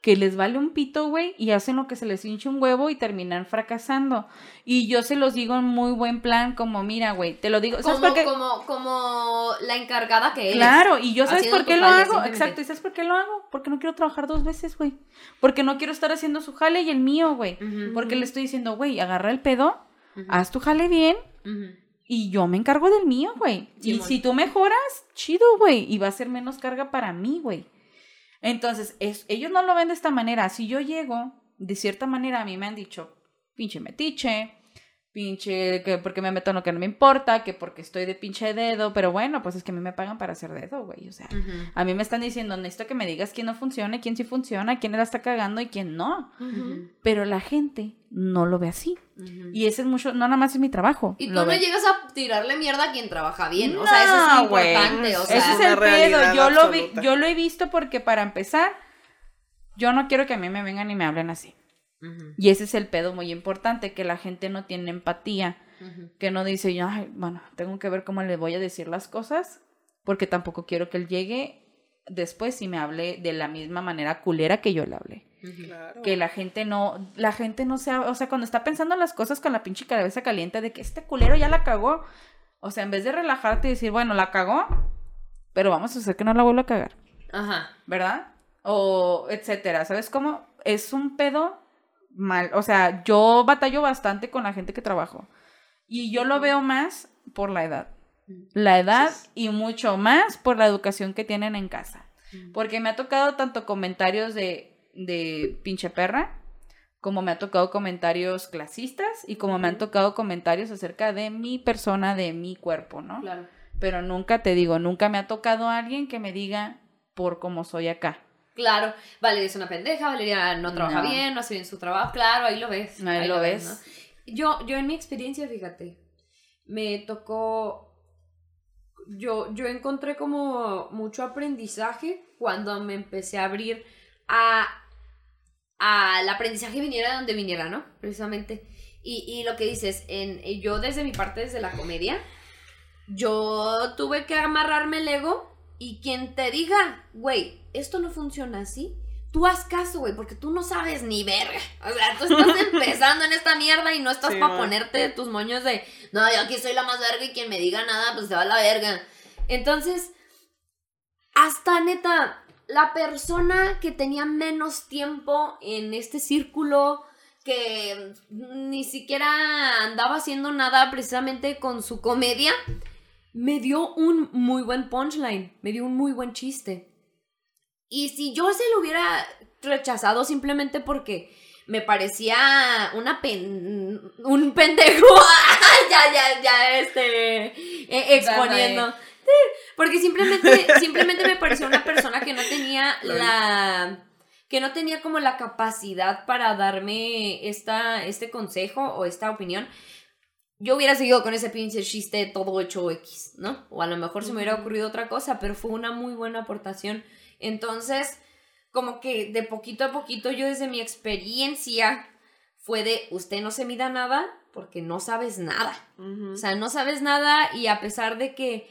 [SPEAKER 1] que les vale un pito, güey, y hacen lo que se les hinche un huevo y terminan fracasando. Y yo se los digo en muy buen plan, como, mira, güey, te lo digo. ¿Sabes
[SPEAKER 2] Como,
[SPEAKER 1] por qué?
[SPEAKER 2] como, como la encargada que eres.
[SPEAKER 1] Claro, y yo sabes por qué lo hago, exacto, ¿y sabes por qué lo hago? Porque no quiero trabajar dos veces, güey. Porque no quiero estar haciendo su jale y el mío, güey. Porque le estoy diciendo, güey, agarra el pedo, haz tu jale bien y yo me encargo del mío, güey. y si tú mejoras, chido, güey, y va a ser menos carga para mí, güey. Entonces, es, ellos no lo ven de esta manera. Si yo llego, de cierta manera, a mí me han dicho, pinche metiche, pinche, que porque me meto en lo que no me importa, que porque estoy de pinche dedo, pero bueno, pues es que a mí me pagan para hacer dedo, güey, o sea. A mí me están diciendo, necesito que me digas quién no funciona, quién sí funciona, quién la está cagando y quién no. Pero la gente no lo ve así. Y ese es mucho, no nada más es mi trabajo.
[SPEAKER 2] Y tú no
[SPEAKER 1] ve.
[SPEAKER 2] llegas a tirarle mierda a quien trabaja bien. O sea, eso es
[SPEAKER 1] No,
[SPEAKER 2] importante. O sea,
[SPEAKER 1] Ese es el pedo. Yo lo, vi, yo lo he visto porque para empezar, yo no quiero que a mí me vengan y me hablen así. Y ese es el pedo muy importante, que la gente no tiene empatía, que no dice, yo, "Ay, bueno, tengo que ver cómo le voy a decir las cosas, porque tampoco quiero que él llegue después y me hable de la misma manera culera que yo le hablé.
[SPEAKER 3] Claro.
[SPEAKER 1] Que la gente no, la gente no sea, o sea, cuando está pensando las cosas con la pinche cabeza caliente de que este culero ya la cagó, o sea, en vez de relajarte y decir, bueno, la cagó, pero vamos a hacer que no la vuelva a cagar,
[SPEAKER 2] Ajá.
[SPEAKER 1] ¿verdad? O etcétera, ¿sabes cómo? Es un pedo mal, o sea, yo batallo bastante con la gente que trabajo y yo lo veo más por la edad. La edad y mucho más por la educación que tienen en casa. Porque me ha tocado tanto comentarios de, de pinche perra, como me ha tocado comentarios clasistas y como me han tocado comentarios acerca de mi persona, de mi cuerpo, ¿no?
[SPEAKER 2] Claro.
[SPEAKER 1] Pero nunca te digo, nunca me ha tocado alguien que me diga por cómo soy acá.
[SPEAKER 2] Claro, Valeria es una pendeja, Valeria no trabaja
[SPEAKER 1] No.
[SPEAKER 2] bien, no hace bien su trabajo, claro, ahí lo ves.
[SPEAKER 1] Ahí lo ves.
[SPEAKER 2] ¿no? Yo, yo en mi experiencia, fíjate, me tocó, yo, yo encontré como mucho aprendizaje cuando me empecé a abrir a, al aprendizaje viniera de donde viniera, ¿no? Precisamente. Y, y lo que dices, en, yo desde mi parte, desde la comedia, yo tuve que amarrarme el ego y quien te diga, güey, esto no funciona así, tú haz caso, güey, porque tú no sabes ni verga. O sea, tú estás (laughs) empezando en esta mierda y no estás
[SPEAKER 3] Sí,
[SPEAKER 2] para ponerte tus moños de, no, yo aquí soy la más verga y quien me diga nada, pues se va a la verga. Entonces, hasta neta, la persona que tenía menos tiempo en este círculo, que ni siquiera andaba haciendo nada precisamente con su comedia, me dio un muy buen punchline, me dio un muy buen chiste. Y si yo se lo hubiera rechazado simplemente porque me parecía una pen... un pendejo, (laughs) ya, ya, ya, este, eh, exponiendo. Porque simplemente, simplemente me pareció una persona que no tenía la que no tenía como la capacidad para darme esta, este consejo o esta opinión, yo hubiera seguido con ese pinche chiste todo hecho X, ¿no? O a lo mejor se me hubiera ocurrido otra cosa, pero fue una muy buena aportación. Entonces, como que de poquito a poquito yo desde mi experiencia fue de, usted no se mida nada porque no sabes nada. O sea, no sabes nada y a pesar de que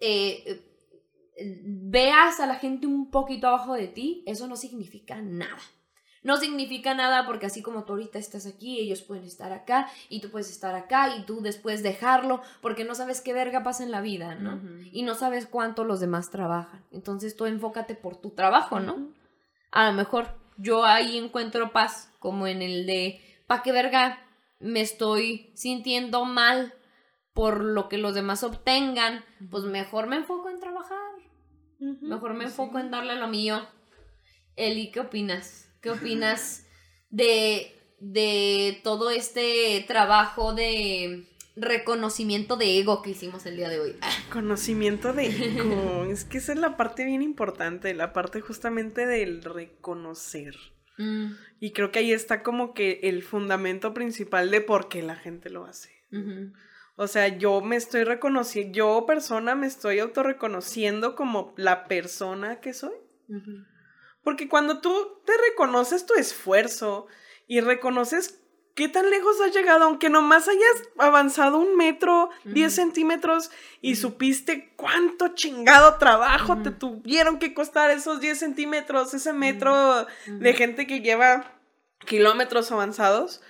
[SPEAKER 2] eh, eh, veas a la gente un poquito abajo de ti, eso no significa nada. No significa nada porque así como tú ahorita estás aquí, ellos pueden estar acá y tú puedes estar acá y tú después dejarlo porque no sabes qué verga pasa en la vida, ¿no? Y no sabes cuánto los demás trabajan. Entonces tú enfócate por tu trabajo, ¿no? A lo mejor yo ahí encuentro paz, como en el de, ¿pa' qué verga me estoy sintiendo mal por lo que los demás obtengan? Pues mejor me enfoco en trabajar, mejor me enfoco en darle lo mío. Eli, ¿qué opinas? ¿Qué opinas de, de todo este trabajo de reconocimiento de ego que hicimos el día de hoy? (laughs)
[SPEAKER 3] Conocimiento de ego. es que esa es la parte bien importante, la parte justamente del reconocer.
[SPEAKER 2] Mm,
[SPEAKER 3] Y creo que ahí está como que el fundamento principal de por qué la gente lo hace. O sea, yo me estoy reconociendo, yo persona me estoy autorreconociendo como la persona que soy.
[SPEAKER 2] ujú.
[SPEAKER 3] Porque cuando tú te reconoces tu esfuerzo y reconoces ¿qué tan lejos has llegado? Aunque nomás hayas avanzado un metro, 10 centímetros y supiste cuánto chingado trabajo te tuvieron que costar esos 10 centímetros, ese metro de gente que lleva kilómetros avanzados.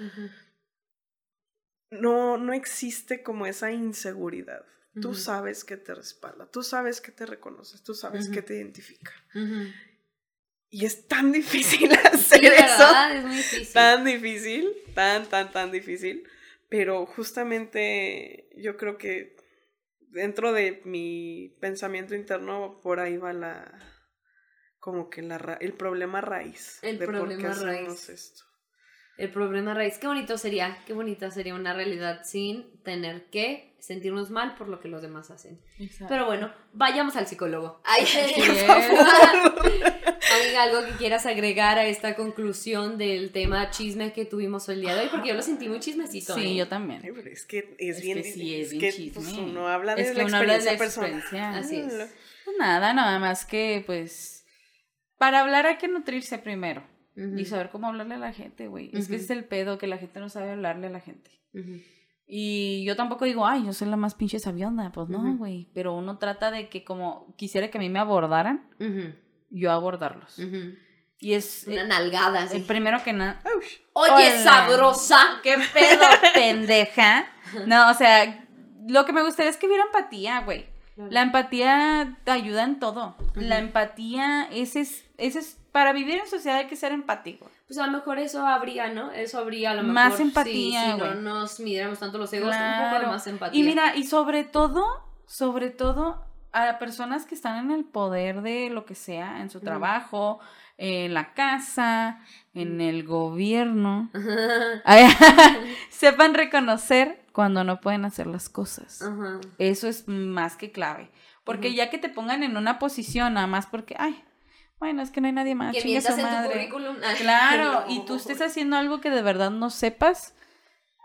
[SPEAKER 3] No, no existe como esa inseguridad. Tú sabes que te respalda, tú sabes que te reconoces, tú sabes que te identifica. Y es tan difícil (laughs) hacer eso.
[SPEAKER 2] Es muy difícil.
[SPEAKER 3] Tan difícil, tan, tan, tan difícil. Pero justamente yo creo que dentro de mi pensamiento interno, por ahí va la. como que la, el problema raíz.
[SPEAKER 2] El
[SPEAKER 3] de
[SPEAKER 2] problema
[SPEAKER 3] por qué
[SPEAKER 2] raíz.
[SPEAKER 3] esto.
[SPEAKER 2] El problema raíz. Qué bonito sería, qué bonita sería una realidad sin tener que sentirnos mal por lo que los demás hacen. Pero bueno, vayamos al psicólogo. Ay, (laughs) por
[SPEAKER 1] es.
[SPEAKER 2] favor. Amiga, algo que quieras agregar a esta conclusión del tema chisme que tuvimos el día de hoy, porque yo lo sentí muy chismecito.
[SPEAKER 1] Sí,
[SPEAKER 2] ¿eh?
[SPEAKER 1] yo también.
[SPEAKER 3] Ay, pero es que es,
[SPEAKER 1] Es
[SPEAKER 3] bien.
[SPEAKER 1] que sí, es
[SPEAKER 3] es
[SPEAKER 1] bien
[SPEAKER 3] que,
[SPEAKER 1] chisme.
[SPEAKER 3] pues, uno habla de
[SPEAKER 1] Es
[SPEAKER 3] la
[SPEAKER 1] que uno habla de la
[SPEAKER 3] experiencia personal.
[SPEAKER 1] experiencia.
[SPEAKER 2] Así es.
[SPEAKER 1] Pues nada, nada más que pues para hablar hay que nutrirse primero
[SPEAKER 2] Ujú,
[SPEAKER 1] y saber cómo hablarle a la gente, güey. Es que ese es el pedo que la gente no sabe hablarle a la gente. Y yo tampoco digo, ay, yo soy la más pinche sabionda. Pues no, güey. Pero uno trata de que como quisiera que a mí me abordaran, yo abordarlos. Y es
[SPEAKER 2] Una
[SPEAKER 1] eh,
[SPEAKER 2] nalgada así.
[SPEAKER 1] el primero que nada.
[SPEAKER 2] Oye,
[SPEAKER 1] Hola.
[SPEAKER 2] sabrosa.
[SPEAKER 1] ¿Qué pedo, (laughs) pendeja? No, o sea, lo que me gustaría es que hubiera empatía, güey. La empatía ayuda en todo. La empatía, ese es, ese es, para vivir en sociedad hay que ser empático.
[SPEAKER 2] Pues a lo mejor eso habría, ¿no? Eso habría a lo mejor.
[SPEAKER 1] Más empatía,
[SPEAKER 2] Si, no nos midiéramos tanto los egos, un poco de más empatía.
[SPEAKER 1] Y mira, y sobre todo, sobre todo a personas que están en el poder de lo que sea, en su trabajo, en la casa, en el gobierno, (laughs)
[SPEAKER 2] Ajá. (laughs)
[SPEAKER 1] sepan reconocer cuando no pueden hacer las cosas.
[SPEAKER 2] Ajá.
[SPEAKER 1] Eso es más que clave. Porque ya que te pongan en una posición, nada más porque, ay, bueno, es que no hay nadie más,
[SPEAKER 2] Que
[SPEAKER 1] su
[SPEAKER 2] mientas en tu
[SPEAKER 1] madre.
[SPEAKER 2] currículum. (laughs)
[SPEAKER 1] Claro, y tú estés haciendo algo que de verdad no sepas,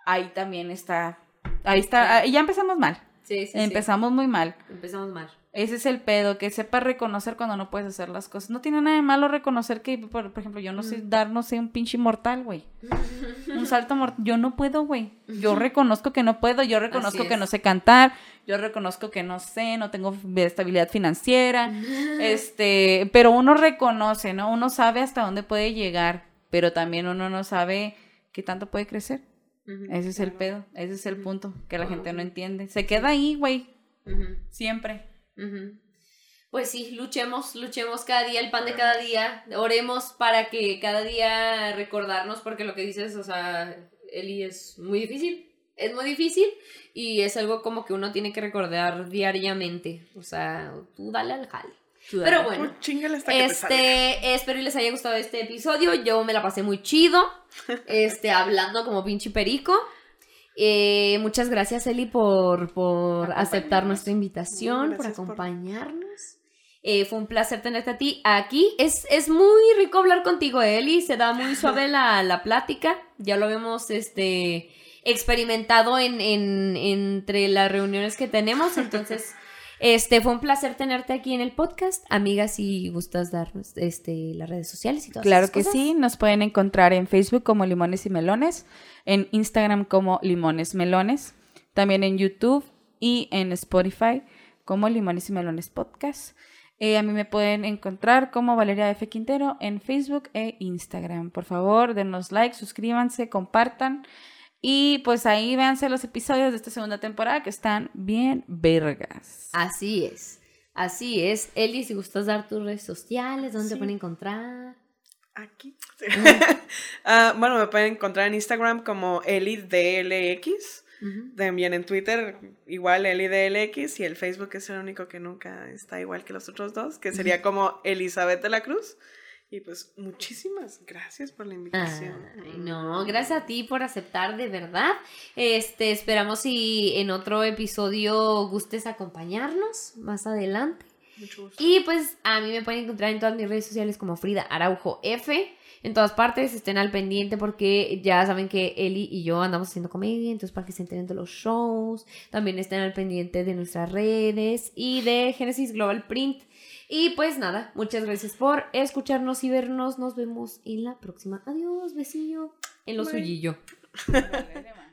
[SPEAKER 1] ahí también está, ahí está, ahí ya empezamos mal,
[SPEAKER 2] Sí, sí, sí.
[SPEAKER 1] empezamos muy mal.
[SPEAKER 2] Empezamos mal.
[SPEAKER 1] Ese es el pedo, que sepas reconocer cuando no puedes hacer las cosas. No tiene nada de malo reconocer que, por, por ejemplo, yo no sé dar, no sé, un pinche mortal, güey. (laughs) Salto mortal. Yo no puedo, güey. Yo reconozco que no puedo, yo reconozco que no sé cantar, yo reconozco que no sé, no tengo estabilidad financiera. este, pero uno reconoce, ¿no? Uno sabe hasta dónde puede llegar, pero también uno no sabe qué tanto puede crecer. Ese es el pedo, ese es el punto que la gente no entiende. Se queda ahí, güey, siempre.
[SPEAKER 2] Ujú. Pues sí, luchemos, luchemos cada día, el pan de cada día, oremos para que cada día recordarnos, porque lo que dices, o sea, Eli es muy difícil, es muy difícil y es algo como que uno tiene que recordar diariamente, o sea, tú dale al jale. Pero bueno,
[SPEAKER 3] hasta que salga.
[SPEAKER 2] este, espero y les haya gustado este episodio. Yo me la pasé muy chido. (laughs) Este, hablando como pinche perico. Eh, muchas gracias, Eli, por, por aceptar nuestra invitación, por- acompañarnos. Eh, fue un placer tenerte a ti aquí. Es, es muy rico hablar contigo, Eli. Se da muy suave la, la plática. Ya lo habíamos este, experimentado en, en- entre las reuniones que tenemos. Entonces, (laughs) este, fue un placer tenerte aquí en el podcast. Amiga, si gustas darnos este, las redes sociales y todas
[SPEAKER 1] Claro que
[SPEAKER 2] cosas.
[SPEAKER 1] sí, nos pueden encontrar en Facebook como Limones y Melones, en Instagram como Limones Melones, también en YouTube y en Spotify como Limones y Melones Podcast. Eh, a mí me pueden encontrar como Valeria F. Quintero en Facebook e Instagram. Por favor, denos like, suscríbanse, compartan. Y pues ahí véanse los episodios de esta segunda temporada que están bien vergas.
[SPEAKER 2] Así es. Así es. Eli, si gustas dar tus redes sociales, ¿dónde te pueden encontrar?
[SPEAKER 3] Aquí. (laughs) Ah, bueno, me pueden encontrar en Instagram como EliDLX. También en Twitter, igual EliDLX. Y el Facebook es el único que nunca está igual que los otros dos, que sería como Elizabeth de la Cruz. Y pues muchísimas gracias por la invitación.
[SPEAKER 2] Ay, no, gracias a ti por aceptar de verdad. Este, esperamos si en otro episodio gustes acompañarnos más adelante.
[SPEAKER 3] Mucho gusto.
[SPEAKER 2] Y pues a mí me pueden encontrar en todas mis redes sociales como Frida Araujo F. En todas partes estén al pendiente porque ya saben que Eli y yo andamos haciendo comedia, entonces para que se enteren de los shows, también estén al pendiente de nuestras redes y de Genesis Global Print. Y pues nada, muchas gracias por escucharnos y vernos. Nos vemos en la próxima. Adiós, besillo en lo
[SPEAKER 3] Bye.
[SPEAKER 2] suyillo. (laughs)